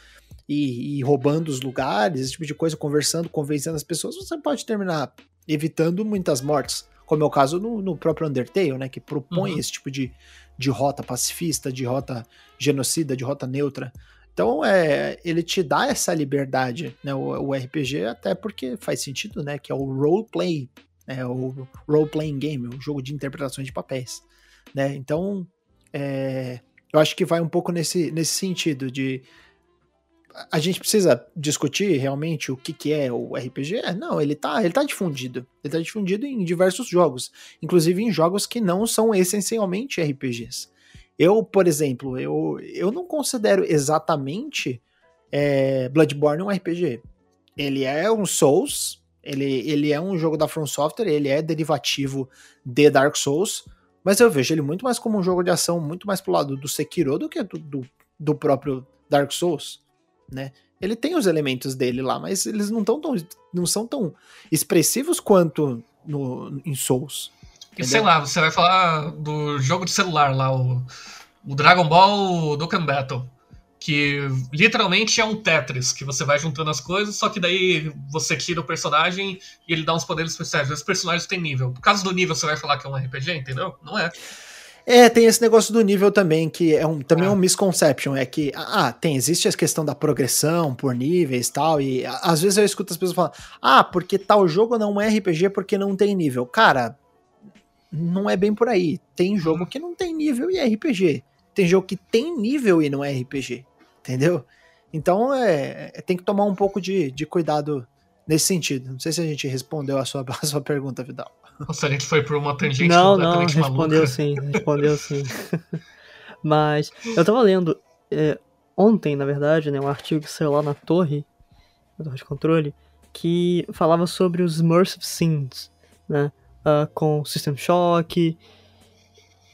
e, e roubando os lugares, esse tipo de coisa, conversando, convencendo as pessoas, você pode terminar evitando muitas mortes, como é o caso no, no próprio Undertale, né, que propõe Uhum. esse tipo de, de rota pacifista, de rota genocida, de rota neutra. Então, é, ele te dá essa liberdade, né, o, o RPG, até porque faz sentido, né, que é o roleplay, né, o role-playing game, o jogo de interpretações de papéis, né, então, é, eu acho que vai um pouco nesse, nesse sentido de a gente precisa discutir realmente o que, que é o RPG? É, Não, ele tá, ele tá difundido. Ele tá difundido em diversos jogos, inclusive em jogos que não são essencialmente RPGs. Eu, por exemplo, eu, eu não considero exatamente é, Bloodborne um RPG. Ele é um Souls, ele, ele é um jogo da From Software, ele é derivativo de Dark Souls, mas eu vejo ele muito mais como um jogo de ação, muito mais pro lado do Sekiro do que do, do, do próprio Dark Souls, né? Ele tem os elementos dele lá, mas eles não, tão, tão, não são tão expressivos quanto no, em Souls. E sei lá, você vai falar do jogo de celular lá, o, o Dragon Ball Dokkan Battle. Que literalmente é um Tetris, que você vai juntando as coisas, só que daí você tira o personagem e ele dá uns poderes especiais. Os personagens têm nível. Por causa do nível, você vai falar que é um RPG, entendeu? Não é. É, tem esse negócio do nível também, que é um, também é Ah. um misconception, é que, ah, tem, existe a questão da progressão por níveis e tal, e às vezes eu escuto as pessoas falando, ah, porque tal jogo não é RPG porque não tem nível. Cara, não é bem por aí. Tem jogo que não tem nível e é RPG. Tem jogo que tem nível e não é RPG, entendeu? Então, é, é- tem que tomar um pouco de, de cuidado nesse sentido. Não sei se a gente respondeu a sua, a sua pergunta, Vidal. Se a gente foi por uma tangente não, não, completamente respondeu maluca. sim, respondeu sim. Mas eu tava lendo é, ontem, na verdade, né, um artigo que saiu lá na torre, na torre de controle, que falava sobre os immersive scenes, né, ah, com System Shock.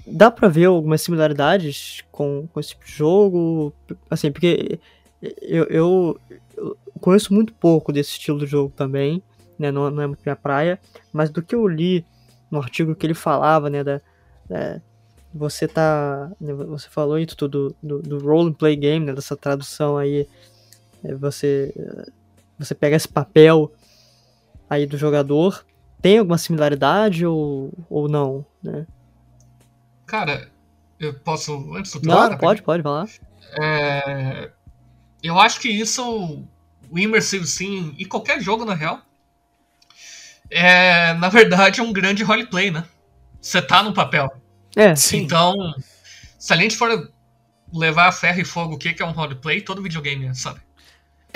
Dá pra ver algumas similaridades com, com esse tipo de jogo, assim, porque eu, eu, eu, conheço muito pouco desse estilo de jogo também, né? Não, não é muito minha praia, mas do que eu li no artigo que ele falava, né? Da, da você tá. Né, você falou isso do, do, do role play game, né? Dessa tradução aí. É, você, você pega esse papel aí do jogador. Tem alguma similaridade ou, ou não, né? Cara, eu posso. Antes do Não, pode, pode, lá. É, eu acho que isso, o Immersive Sim, e qualquer jogo na real, é na verdade um grande roleplay, né? Você tá no papel. É. Sim. Então, se a gente for levar a ferro e fogo o que é um roleplay, todo videogame, sabe?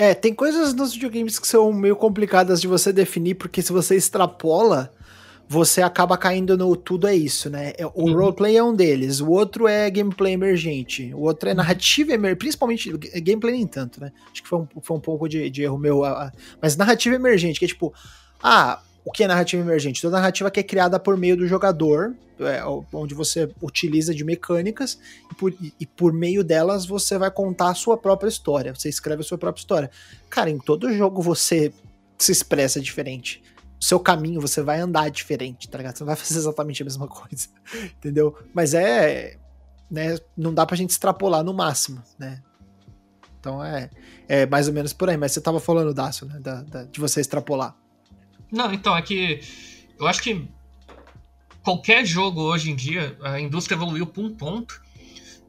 É, tem coisas nos videogames que são meio complicadas de você definir, porque se você extrapola, você acaba caindo no tudo é isso, né? É, o uhum. roleplay é um deles, o outro é gameplay emergente, o outro é narrativa emergente, principalmente gameplay nem tanto, né? Acho que foi um, foi um pouco de, de erro meu, mas narrativa emergente, que é tipo, ah, o que é narrativa emergente? Toda narrativa que é criada por meio do jogador, é, onde você utiliza de mecânicas, e por, e por, meio delas você vai contar a sua própria história, você escreve a sua própria história. Cara, em todo jogo você se expressa diferente. O seu caminho, você vai andar diferente, tá ligado? Você não vai fazer exatamente a mesma coisa, entendeu? Mas é. Né, não dá pra gente extrapolar no máximo, né? Então é, é mais ou menos por aí. Mas você tava falando, Dácio, né? Da, da, de você extrapolar. Não, então, é que eu acho que qualquer jogo hoje em dia, a indústria evoluiu para um ponto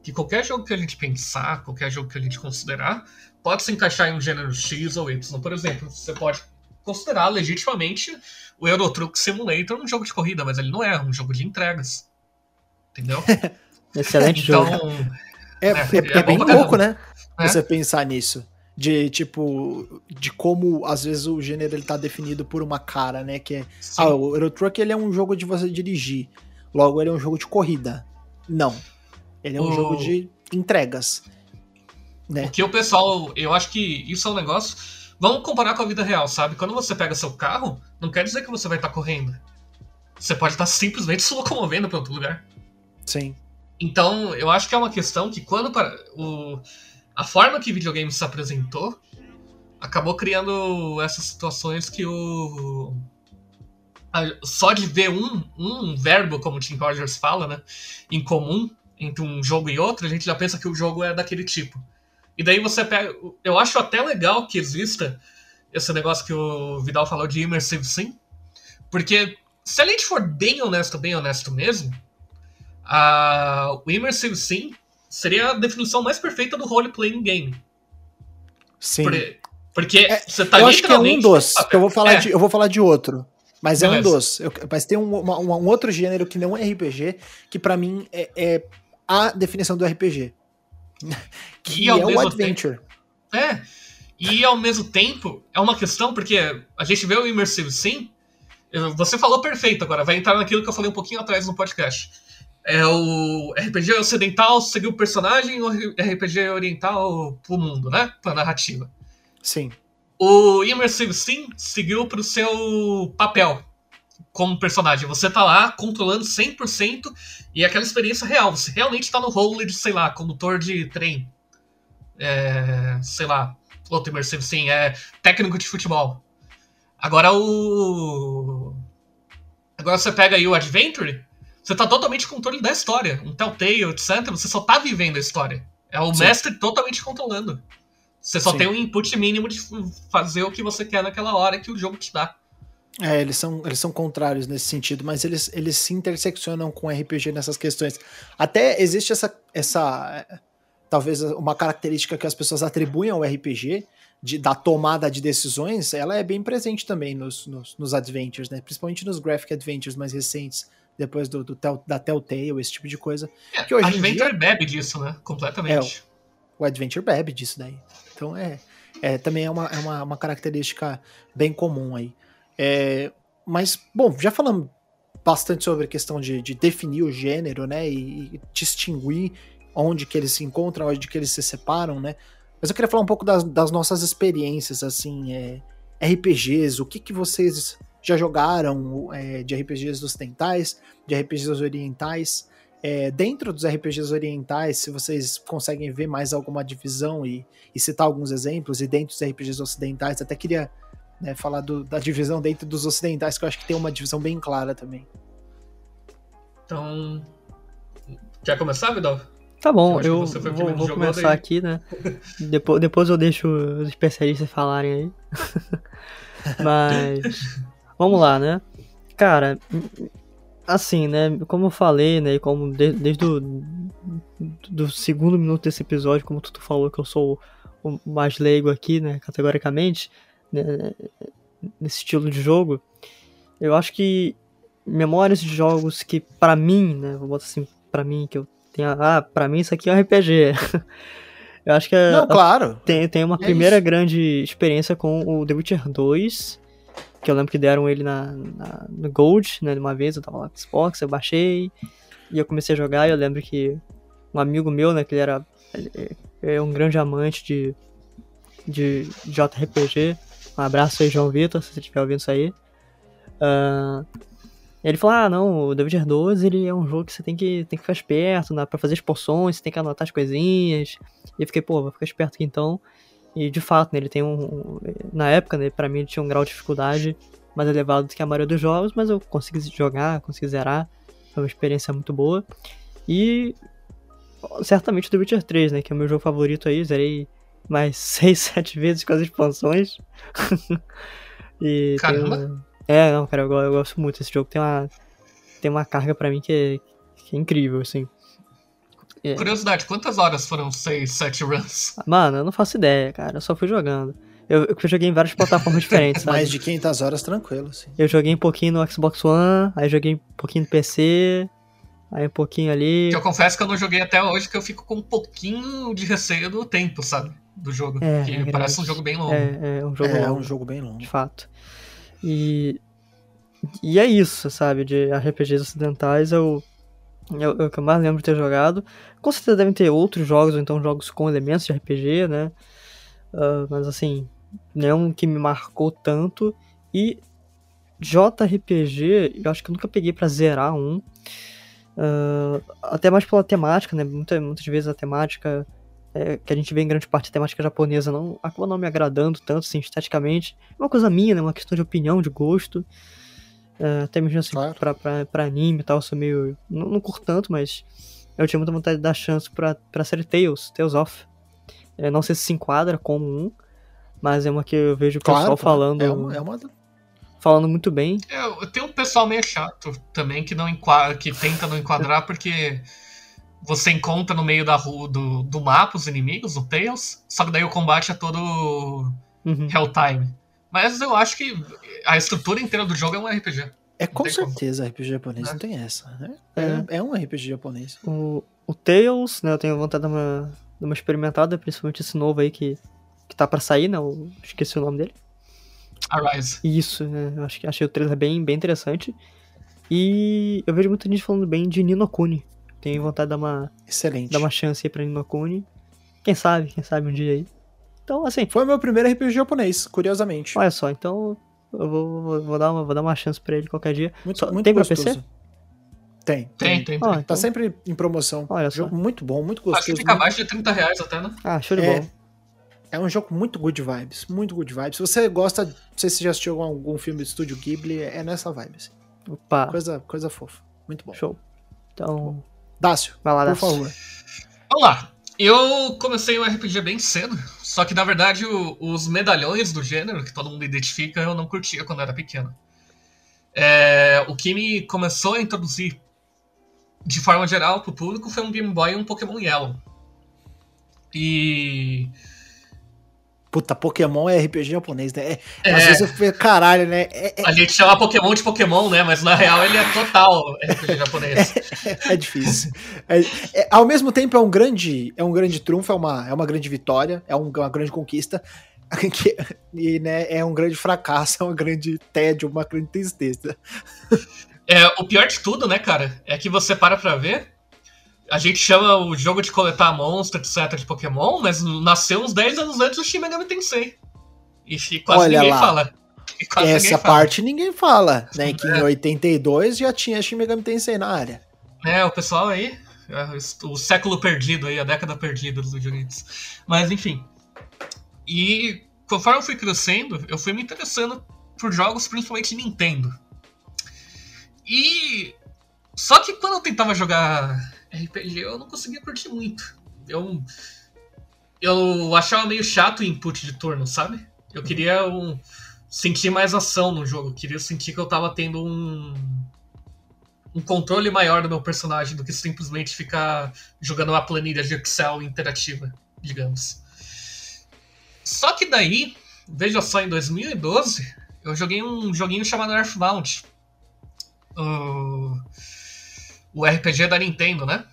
que qualquer jogo que a gente pensar, qualquer jogo que a gente considerar, pode se encaixar em um gênero X ou Y. Por exemplo, você pode considerar legitimamente o Euro Truck Simulator um jogo de corrida, mas ele não é, é um jogo de entregas. Entendeu? Excelente então, jogo. É, é, é, é bem louco, né? É. Você pensar nisso de tipo de como às vezes o gênero ele tá definido por uma cara, né, que é Sim. ah, o Euro Truck ele é um jogo de você dirigir. Logo ele é um jogo de corrida. Não. Ele é um o... jogo de entregas. Né? Porque o pessoal, eu acho que isso é um negócio. Vamos comparar com a vida real, sabe? Quando você pega seu carro, não quer dizer que você vai estar tá correndo. Você pode estar tá simplesmente se locomovendo para outro lugar. Sim. Então, eu acho que é uma questão que quando o a forma que videogame se apresentou acabou criando essas situações que o. Só de ver um, um verbo, como o Tim Rogers fala, né, em comum entre um jogo e outro, a gente já pensa que o jogo é daquele tipo. E daí você pega. Eu acho até legal que exista esse negócio que o Vidal falou de Immersive Sim, porque se a gente for bem honesto, bem honesto mesmo, a, o Immersive Sim seria a definição mais perfeita do role-playing game. Sim. Por, porque é, você tá eu acho que é um dos. Eu vou falar, é. de, eu vou falar de outro. Mas Beleza. é um dos. Eu, mas tem um, uma, um, outro gênero que não é RPG, que para mim é, é, a definição do RPG. que é o Adventure. Tempo, é. E ao mesmo tempo, é uma questão, porque a gente vê o Immersive Sim. Você falou perfeito agora, vai entrar naquilo que eu falei um pouquinho atrás no podcast é o RPG ocidental seguiu o personagem ou RPG oriental pro mundo, né? Pra narrativa. Sim. O Immersive Sim seguiu pro seu papel como personagem. Você tá lá controlando 100% e é aquela experiência real. Você realmente tá no role de, sei lá, condutor de trem. É, sei lá, outro Immersive Sim, é técnico de futebol. Agora o. Agora você pega aí o Adventure você tá totalmente controle da história. Um Telltale, etc. Você só tá vivendo a história. É o Sim. mestre totalmente controlando. Você só Sim. tem um input mínimo de fazer o que você quer naquela hora que o jogo te dá. É, eles são, eles são contrários nesse sentido, mas eles, eles se interseccionam com RPG nessas questões. Até existe essa, essa talvez uma característica que as pessoas atribuem ao RPG, de, da tomada de decisões, ela é bem presente também nos, nos, nos adventures, né? Principalmente nos graphic adventures mais recentes depois do, do tel, da Telltale, esse tipo de coisa. É, que hoje Adventure dia, bebe disso, né? Completamente. É, o Adventure bebe disso daí. Então é, é também é, uma, é uma, uma característica bem comum aí. É, mas, bom, já falamos bastante sobre a questão de, de definir o gênero, né? E, e, distinguir onde que eles se encontram, onde que eles se separam, né? Mas eu queria falar um pouco das, das nossas experiências, assim, é, RPGs, o que que vocês já jogaram é, de RPGs ocidentais, de RPGs orientais. É, dentro dos RPGs orientais, se vocês conseguem ver mais alguma divisão e, e citar alguns exemplos, e dentro dos RPGs ocidentais, até queria né, falar do, da divisão dentro dos ocidentais, que eu acho que tem uma divisão bem clara também. Então. Quer começar, Vidal? Tá bom, Eu eu, acho que você foi o vou, primeiro vou começar aí. aqui, né? depois, depois eu deixo os especialistas falarem aí. Mas. Vamos lá, né? Cara, assim, né? Como eu falei, né? E como de- desde o do segundo minuto desse episódio, como tu falou que eu sou o mais leigo aqui, né? Categoricamente, né, nesse estilo de jogo, eu acho que memórias de jogos que, pra mim, né? Vou botar assim, pra mim, que eu tenho. Ah, pra mim isso aqui é um RPG. eu acho que é, Não, claro. tem, tem uma É primeira isso. grande experiência com o The Witcher 2, que eu lembro que deram ele na, na- no Gold, né, de uma vez, eu tava lá com Xbox, eu baixei, e eu comecei a jogar, e eu lembro que um amigo meu, né, que ele era é um grande amante de, de JRPG, um abraço aí, João Vitor, se você estiver ouvindo isso aí, Ah, ele falou, ah, não, o The Witcher 2, ele é um jogo que você tem que, tem que ficar esperto, né, pra fazer as poções, você tem que anotar as coisinhas, e eu fiquei, pô, vou ficar esperto aqui então. E de fato, né, ele tem um. Na época, né, pra mim ele tinha um grau de dificuldade mais elevado do que a maioria dos jogos, mas eu consegui jogar, consegui zerar. Foi uma experiência muito boa. E certamente o The Witcher 3, né, que é o meu jogo favorito aí, zerei mais 6, 7 vezes com as expansões. e Caramba. uma- É, não, cara, eu, eu gosto muito desse jogo. Tem uma, tem uma carga pra mim que é, que é incrível, assim. É. Curiosidade, quantas horas foram 6, 7 runs? Mano, eu não faço ideia, cara. Eu só fui jogando. Eu, eu joguei em várias plataformas diferentes, sabe? Mais de 500 horas tranquilo, assim. Eu joguei um pouquinho no Xbox One, aí joguei um pouquinho no PC, aí um pouquinho ali. Que eu confesso que eu não joguei até hoje, que eu fico com um pouquinho de receio do tempo, sabe? Do jogo. É, que é parece um jogo bem longo. É, é um jogo É, é longo, um jogo bem longo. de fato. E, e é isso, sabe? De RPGs ocidentais eu, é o que eu mais lembro de ter jogado. Com certeza devem ter outros jogos, ou então jogos com elementos de RPG, né? Ah, mas assim, nenhum que me marcou tanto. E JRPG, eu acho que eu nunca peguei pra zerar um. Ah, até mais pela temática, né? Muita, muitas vezes a temática é, que a gente vê em grande parte a temática japonesa não acaba não me agradando tanto, assim, esteticamente. É uma coisa minha, né? Uma questão de opinião, de gosto. É, até mesmo assim, Claro. pra, pra, pra anime e tal, eu sou meio. Não, não curto tanto, mas eu tinha muita vontade de dar chance pra, pra série Tales, Tales of. É, não sei se se enquadra como um, mas é uma que eu vejo o pessoal Claro, claro. falando, É uma, é uma- falando muito bem. É, tem um pessoal meio chato também que não enquadra, que tenta não enquadrar porque você encontra no meio da rua do, do mapa os inimigos, o Tails, só que daí o combate é todo Uhum. real time. Mas eu acho que a estrutura inteira do jogo é um RPG. É com tem como. certeza RPG japonês, É. não tem essa. né? É. É, é um RPG japonês. O, o Tails, né? Eu tenho vontade de dar uma, dar uma experimentada, principalmente esse novo aí que, que tá pra sair, né? Eu esqueci o nome dele. Arise. Isso, né? Eu acho que achei o trailer bem, bem interessante. E eu vejo muita gente falando bem de Nino Kuni. Tenho vontade de dar uma, Excelente. dar uma chance aí pra Nino Kuni. Quem sabe, quem sabe um dia aí. Então, assim, Foi o meu primeiro RPG japonês, curiosamente. olha só, então eu vou, vou, vou dar, uma, vou dar uma chance pra ele qualquer dia. Muito, Só- muito tem pra gostoso. PC? Tem, Tem, tem. Ah, tem. Tá então- sempre em promoção. Olha só. Jogo muito bom, muito Acho que gostoso. fica muito- abaixo de 30 reais até, né? Ah, show de É. bola. É um jogo muito good vibes, muito good vibes. Se você gosta, não sei se você já assistiu algum, algum filme do Estúdio Ghibli, é nessa vibe. assim. Opa, Coisa, coisa fofa. Muito bom. show. Então, Dácio, vai lá, por Dácio. favor. Vamos lá. Eu comecei o RPG bem cedo, só que na verdade o- os medalhões do gênero, que todo mundo identifica, eu não curtia quando era pequeno. É, o que me começou a introduzir de forma geral pro público foi um Game Boy e um Pokémon Yellow. E. Puta, Pokémon é RPG japonês, né? É, É, Às vezes eu fico, caralho, né? É, é- a gente chama Pokémon de Pokémon, né? Mas na real ele é total RPG japonês. é difícil. É- é- ao mesmo tempo é um grande, é um grande trunfo, é uma, é uma grande vitória, é um- uma grande conquista. que- e né, é um grande fracasso, é uma grande tédio, uma grande tristeza. É, o pior de tudo, né, cara, é que você para pra ver. A gente chama o jogo de coletar monstro, etc, de Pokémon, mas nasceu uns 10 anos antes do Shin Megami Tensei. E quase Olha ninguém lá. fala. Quase Essa ninguém fala. parte ninguém fala, né? Que em 82 já tinha Shin Megami Tensei na área. É, o pessoal aí, é, o século perdido aí, a década perdida dos videogames. Mas enfim. E conforme eu fui crescendo, eu fui me interessando por jogos, principalmente Nintendo. E. Só que quando eu tentava jogar RPG, eu não conseguia curtir muito. Eu. Eu achava meio chato o input de turno, sabe? Eu queria um, sentir mais ação no jogo. Eu queria sentir que eu tava tendo um. Um controle maior do meu personagem do que simplesmente ficar jogando uma planilha de Excel interativa, digamos. Só que daí, veja só, em 2012, eu joguei um joguinho chamado Earthbound. O, o RPG da Nintendo, né?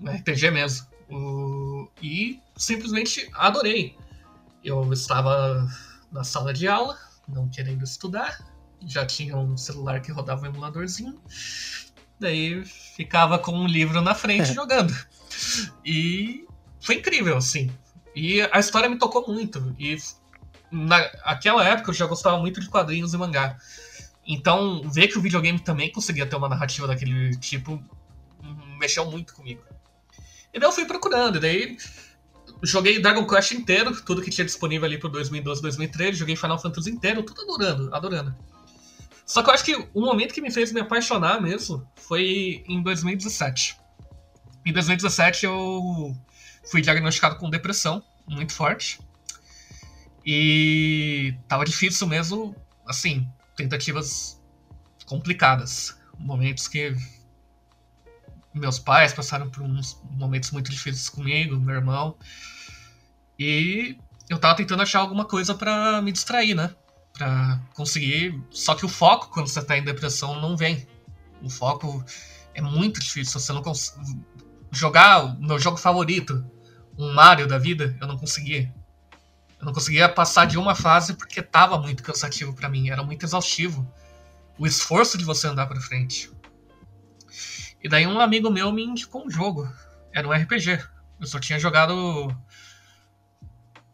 O RPG mesmo. O, e simplesmente adorei. Eu estava na sala de aula, não querendo estudar, já tinha um celular que rodava um emuladorzinho, daí ficava com um livro na frente jogando. E foi incrível, assim. E a história me tocou muito. E naquela época eu já gostava muito de quadrinhos e mangá. Então, ver que o videogame também conseguia ter uma narrativa daquele tipo mexeu muito comigo. E daí eu fui procurando, e daí joguei Dragon Quest inteiro, tudo que tinha disponível ali pro 2012, 2013, joguei Final Fantasy inteiro, tudo adorando, adorando. Só que eu acho que o momento que me fez me apaixonar mesmo foi em 2017. Em 2017 eu fui diagnosticado com depressão muito forte. E tava difícil mesmo, assim, tentativas complicadas. Momentos que meus pais passaram por uns momentos muito difíceis comigo, meu irmão. E eu tava tentando achar alguma coisa para me distrair, né? Pra conseguir. Só que o foco, quando você tá em depressão, não vem. O foco é muito difícil. Você não consegue. Jogar o meu jogo favorito, um Mario da vida, eu não conseguia. Eu não conseguia passar de uma fase porque tava muito cansativo para mim, era muito exaustivo. O esforço de você andar para frente. E daí um amigo meu me indicou um jogo. Era um RPG. Eu só tinha jogado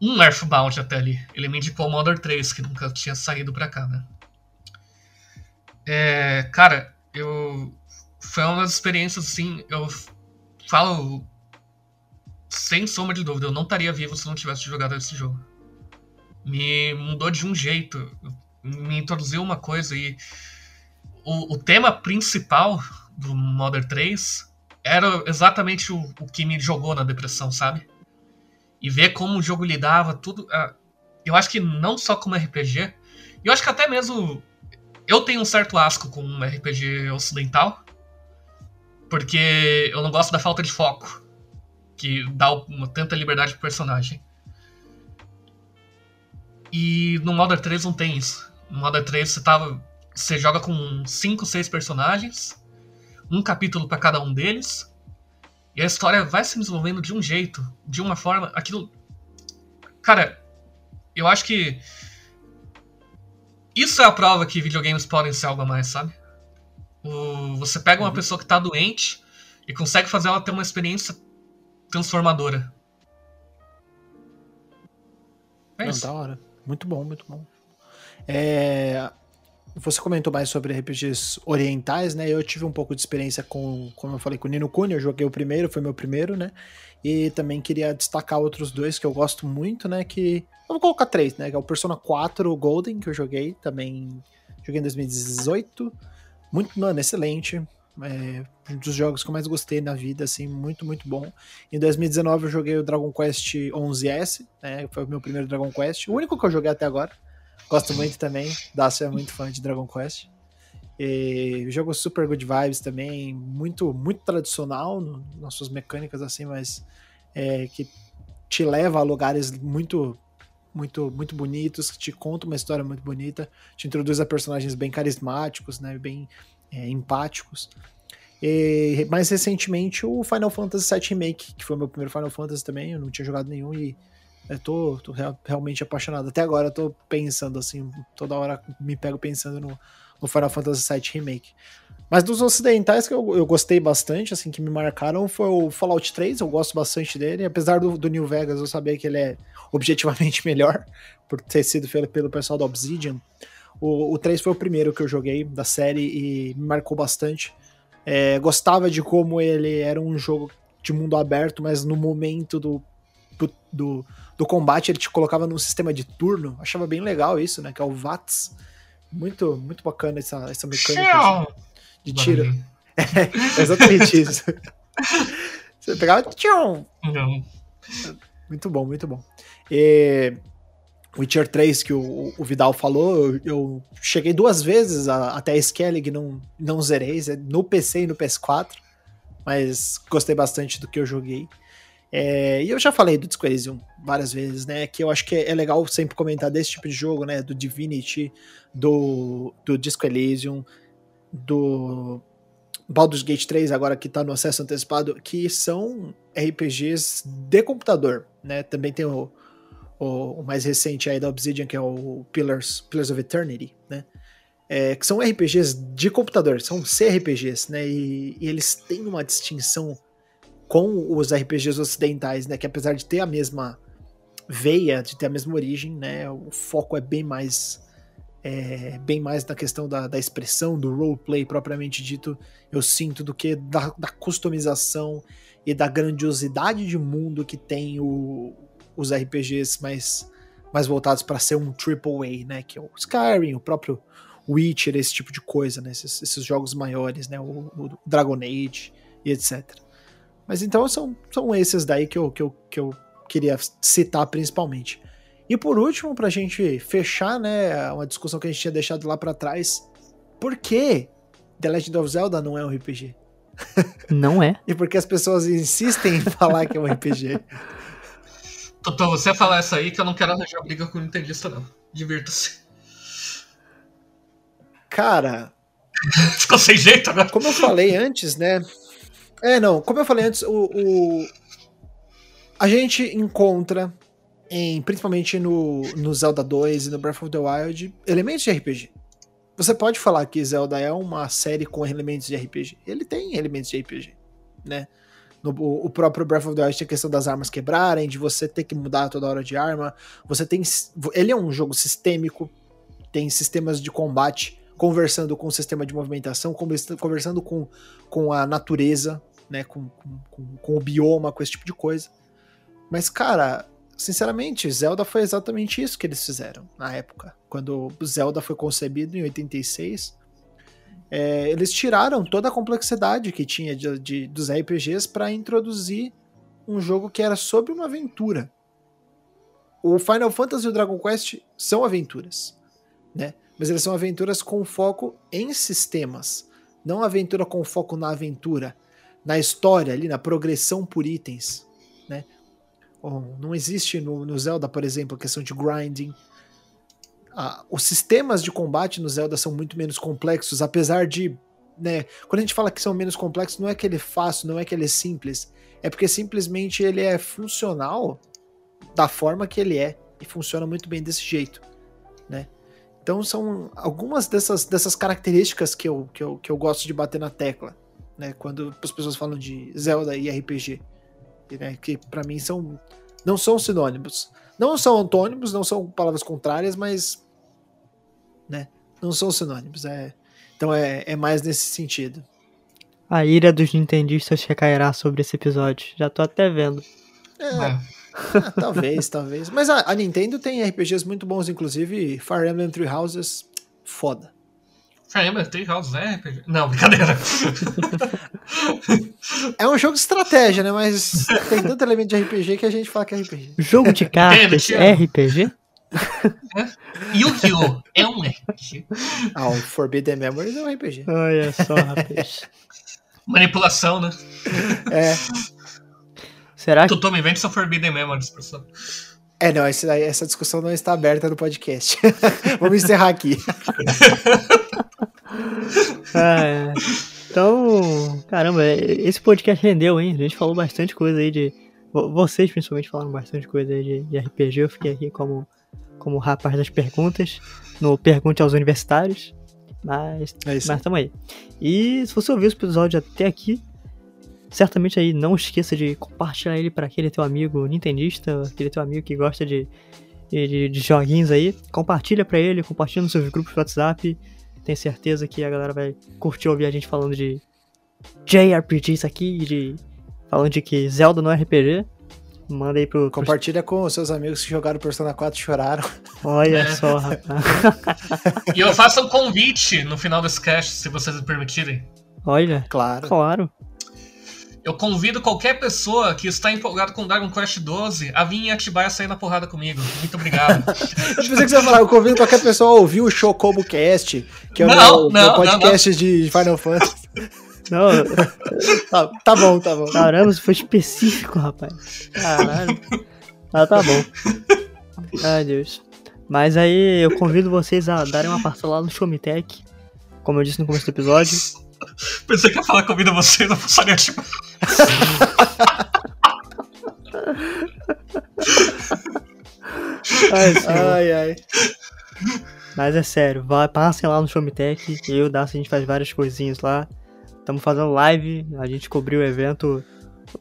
um Earthbound até ali. Ele me indicou o Modern 3, que nunca tinha saído pra cá, né? É, cara, eu. Foi uma das experiências assim. Eu falo. Sem sombra de dúvida, eu não estaria vivo se não tivesse jogado esse jogo me mudou de um jeito, me introduziu uma coisa e o, o tema principal do Modern 3 era exatamente o, o, que me jogou na depressão, sabe? E ver como o jogo lidava, tudo. Uh, eu acho que não só como RPG, eu acho que até mesmo eu tenho um certo asco com um RPG ocidental, porque eu não gosto da falta de foco, que dá uma tanta liberdade pro personagem. E no Modern 3 não tem isso. No Modern 3 você, tava, você joga com 5, 6 personagens, um capítulo para cada um deles, e a história vai se desenvolvendo de um jeito, de uma forma. Aquilo. Cara, eu acho que. Isso é a prova que videogames podem ser algo a mais, sabe? O, você pega uma uhum. pessoa que tá doente e consegue fazer ela ter uma experiência transformadora. É Não, da hora. Muito bom, muito bom. É, você comentou mais sobre RPGs orientais, né? Eu tive um pouco de experiência com, como eu falei, com Nino Kuni, eu joguei o primeiro, foi meu primeiro, né? E também queria destacar outros dois que eu gosto muito, né? Que. Eu vou colocar três, né? Que é o Persona 4 Golden, que eu joguei também. Joguei em 2018. Muito, mano, excelente. É um dos jogos que eu mais gostei na vida, assim, muito, muito bom. Em 2019 eu joguei o Dragon Quest 11S, né? Foi o meu primeiro Dragon Quest, o único que eu joguei até agora. Gosto muito também. Dacio é muito fã de Dragon Quest. E jogo super good vibes também, muito, muito tradicional no, nas suas mecânicas, assim, mas é, que te leva a lugares muito muito muito bonitos, que te conta uma história muito bonita, te introduz a personagens bem carismáticos, né, bem é, empáticos. E mais recentemente o Final Fantasy VII Remake, que foi o meu primeiro Final Fantasy também, eu não tinha jogado nenhum e eu tô, tô realmente apaixonado. Até agora eu tô pensando assim, toda hora me pego pensando no, no Final Fantasy VII Remake. Mas dos ocidentais que eu, eu gostei bastante, assim, que me marcaram, foi o Fallout 3, eu gosto bastante dele, apesar do, do New Vegas eu saber que ele é objetivamente melhor, por ter sido feito pelo pessoal da Obsidian. O, o 3 foi o primeiro que eu joguei da série e me marcou bastante. É, gostava de como ele era um jogo de mundo aberto, mas no momento do, do, do, do combate ele te colocava num sistema de turno. Achava bem legal isso, né? Que é o VATS. Muito, muito bacana essa, essa mecânica de, de tiro. É, exatamente isso. Você pegava. Tchum! Muito bom, muito bom. E, Witcher 3, que o, o Vidal falou, eu, eu, cheguei duas vezes a, até a Skellig, não, não zerei, no PC e no PS4, mas gostei bastante do que eu joguei. É, e eu já falei do Disco Elysium várias vezes, né? Que eu acho que é, é legal sempre comentar desse tipo de jogo, né? Do Divinity, do, do Disco Elysium, do Baldur's Gate 3, agora que tá no acesso antecipado, que são RPGs de computador, né? Também tem o, o, o, mais recente aí da Obsidian, que é o Pillars, Pillars of Eternity, né? É, que são RPGs de computador, são CRPGs, né? E, e, eles têm uma distinção com os RPGs ocidentais, né? Que apesar de ter a mesma veia, de ter a mesma origem, né? O foco é bem mais é, bem mais na questão da, da expressão, do roleplay propriamente dito, eu sinto, do que da, da customização e da grandiosidade de mundo que tem o, os RPGs mais, mais voltados para ser um triple A, né? Que é o Skyrim, o próprio Witcher, esse tipo de coisa, né? Esses, esses jogos maiores, né? O, o, Dragon Age e etc. Mas então são, são esses daí que eu, que, eu, que eu queria citar principalmente. E por último, pra gente fechar, né, uma discussão que a gente tinha deixado lá para trás, por que The Legend of Zelda não é um RPG? Não é. e por que as pessoas insistem em falar que é um RPG? Totô, você falar isso aí que eu não quero arranjar briga com o Nintendista, não. Divirta-se. Cara. Ficou sem jeito agora. Como eu falei antes, né? É, não, como eu falei antes, o, o... a gente encontra, em, principalmente no, no Zelda 2 e no Breath of the Wild, elementos de RPG. Você pode falar que Zelda é uma série com elementos de RPG. Ele tem elementos de RPG, né? No, o próprio Breath of the Wild tem a questão das armas quebrarem, de você ter que mudar toda hora de arma. Você tem. Ele é um jogo sistêmico, tem sistemas de combate conversando com o sistema de movimentação, conversando com, com a natureza, né? Com, com, com o bioma, com esse tipo de coisa. Mas, cara, sinceramente, Zelda foi exatamente isso que eles fizeram na época. Quando Zelda foi concebido em 86, é, eles tiraram toda a complexidade que tinha de, de dos RPGs para introduzir um jogo que era sobre uma aventura. O Final Fantasy e o Dragon Quest são aventuras, né? Mas eles são aventuras com foco em sistemas, não aventura com foco na aventura, na história ali, na progressão por itens, né? não existe no, no Zelda, por exemplo, a questão de grinding, os sistemas de combate no Zelda são muito menos complexos, apesar de. Né, quando a gente fala que são menos complexos, não é que ele é fácil, não é que ele é simples. É porque simplesmente ele é funcional da forma que ele é. E funciona muito bem desse jeito. Né? Então são algumas dessas, dessas características que eu, que, eu, que eu gosto de bater na tecla. Né, quando as pessoas falam de Zelda e RPG. Né, que para mim são. Não são sinônimos. Não são antônimos, não são palavras contrárias, mas né? Não são sinônimos. É, então é, é mais nesse sentido. A ira dos nintendistas recairá sobre esse episódio. Já tô até vendo. É, é. é talvez, talvez. Mas a, a, Nintendo tem RPGs muito bons, inclusive Fire Emblem Three Houses, foda. Fire Emblem Three Houses é RPG? Não, brincadeira. é um jogo de estratégia, né? Mas tem tanto elemento de RPG que a gente fala que é RPG. Jogo de cartas é RPG? Yu-Gi-Oh! é um RPG. Ah, o Forbidden Memories é um RPG. Olha só, rapaz. Manipulação, né? É. Será que. Tu toma invente são Forbidden Memories, pessoal. É, não, essa, essa discussão não está aberta no podcast. Vamos encerrar aqui. ah, é. Então, caramba, esse podcast rendeu, hein? A gente falou bastante coisa aí de. Vocês, principalmente, falaram bastante coisa aí de, de RPG. Eu fiquei aqui como como o rapaz das perguntas, no Pergunte aos Universitários. Mas, é mas tamo aí. E se você ouviu esse episódio até aqui, certamente aí não esqueça de compartilhar ele para aquele teu amigo nintendista, aquele teu amigo que gosta de, de, de joguinhos aí. Compartilha para ele, compartilha nos seus grupos de WhatsApp. Tenho certeza que a galera vai curtir ouvir a gente falando de, JRPGs aqui, de, falando de que Zelda não é RPG. Manda aí pro. pro- Compartilha com os seus amigos que jogaram Persona 4 e choraram. Olha É. só, rapaz. E eu faço um convite no final desse cast, se vocês me permitirem. Olha, Claro. claro. Eu convido qualquer pessoa que está empolgado com Dragon Quest 12 a vir em Atibaia sair na porrada comigo. Muito obrigado. Eu pensei que você ia falar, eu convido qualquer pessoa a ouvir o Chocobo Cast, que é o Não, meu, não, meu podcast de Final Fantasy. Não, Tá, tá bom, tá bom. caramba, isso foi específico, rapaz. Caralho. Ah, tá bom. Ai, Deus. Mas aí eu convido vocês a darem uma parcela lá no Showmetech. Como eu disse no começo do episódio. Pensei que ia falar convido você, não passaria Atibaia. Ai. Ai, ai. Mas é sério, vai, passem lá no Showmetech. Eu e o Darcy, a gente faz várias coisinhas lá. Estamos fazendo live, a gente cobriu o evento.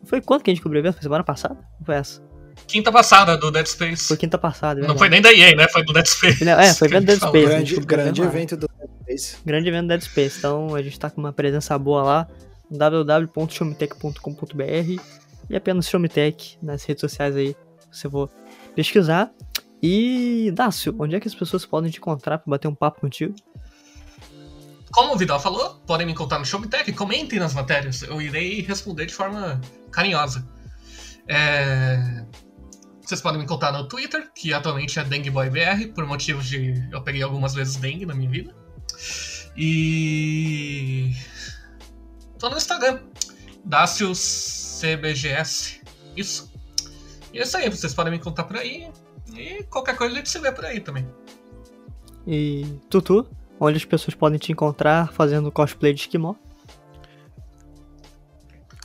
Foi quando que a gente cobriu o evento? Foi semana passada? Ou foi essa? Quinta passada do Dead Space. Foi quinta passada, é Não foi nem da EA, né? Foi do Dead Space. Não, é, foi evento Dead. Space. Grande, grande evento do Space. Grande evento Dead Space. Então a gente tá com uma presença boa lá. www.showmetech.com.br e apenas Showmetech nas redes sociais aí. Você for pesquisar. E, Dácio, onde é que as pessoas podem te encontrar pra bater um papo contigo? Como o Vidal falou, podem me encontrar no Showtech, comentem nas matérias. Eu irei responder de forma carinhosa. É, Vocês podem me encontrar no Twitter, que atualmente é DengueBoyBR, por motivos de. Eu peguei algumas vezes dengue na minha vida. E. Tô no Instagram, DáciosCBGS. Isso. E é isso aí, vocês podem me encontrar por aí. E qualquer coisa a gente se vê por aí também. E Tutu, onde as pessoas podem te encontrar fazendo cosplay de esquimó.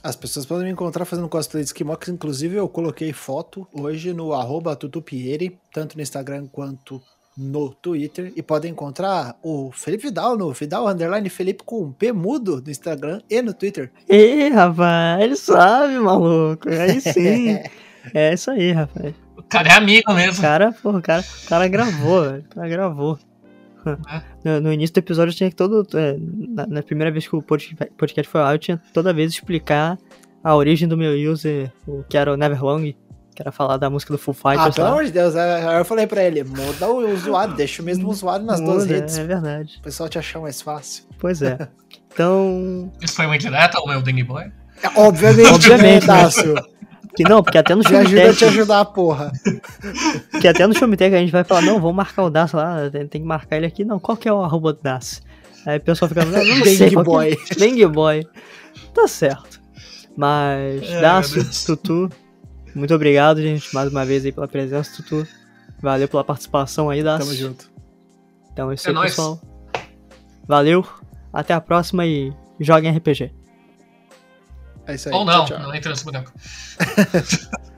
As pessoas podem me encontrar fazendo cosplay de Esquimó, que inclusive eu coloquei foto hoje no arroba tutupieri, tanto no Instagram quanto no Twitter. E podem encontrar o Felipe Vidal no Vidal Underline Felipe com um P mudo no Instagram e no Twitter. Ih, rapaz, ele sabe, maluco. Aí sim. é isso aí, rapaz. O cara é amigo O mesmo. cara, porra, o cara, o cara gravou, velho. O cara gravou. No, no início do episódio eu tinha que todo. é, na, na primeira vez que o pod- podcast foi lá, eu tinha toda vez explicar a origem do meu user, o que era o Neverlong, que era falar da música do Full Ah, Fighters. pelo lá. amor de Deus, aí eu falei pra ele, muda o usuário, deixa o mesmo usuário nas duas Muda, redes, É verdade. o pessoal te achar mais fácil. Pois é. Então. Isso foi uma indireta ao meu Dengue Boy? É, obviamente, Obviamente, né? Dácio? Que não, porque até no Me ajuda a te ajudar, porra. Porque até no Showmetech a gente vai falar, não, vamos marcar o Das lá, tem, tem que marcar ele aqui. Não, qual que é o arroba do Das? Aí o pessoal fica, não, não sei. Dengue que é- Boy. Dengue Boy. Tá certo. Mas, É, Deus. Tutu, muito obrigado, gente, mais uma vez aí pela presença, Tutu. Valeu pela participação aí, Dácio. Tamo junto. Então é isso É aí, nóis. pessoal. Valeu, até a próxima e joguem RPG. É isso aí. Ou não, tchau, tchau. não entra nesse boneco.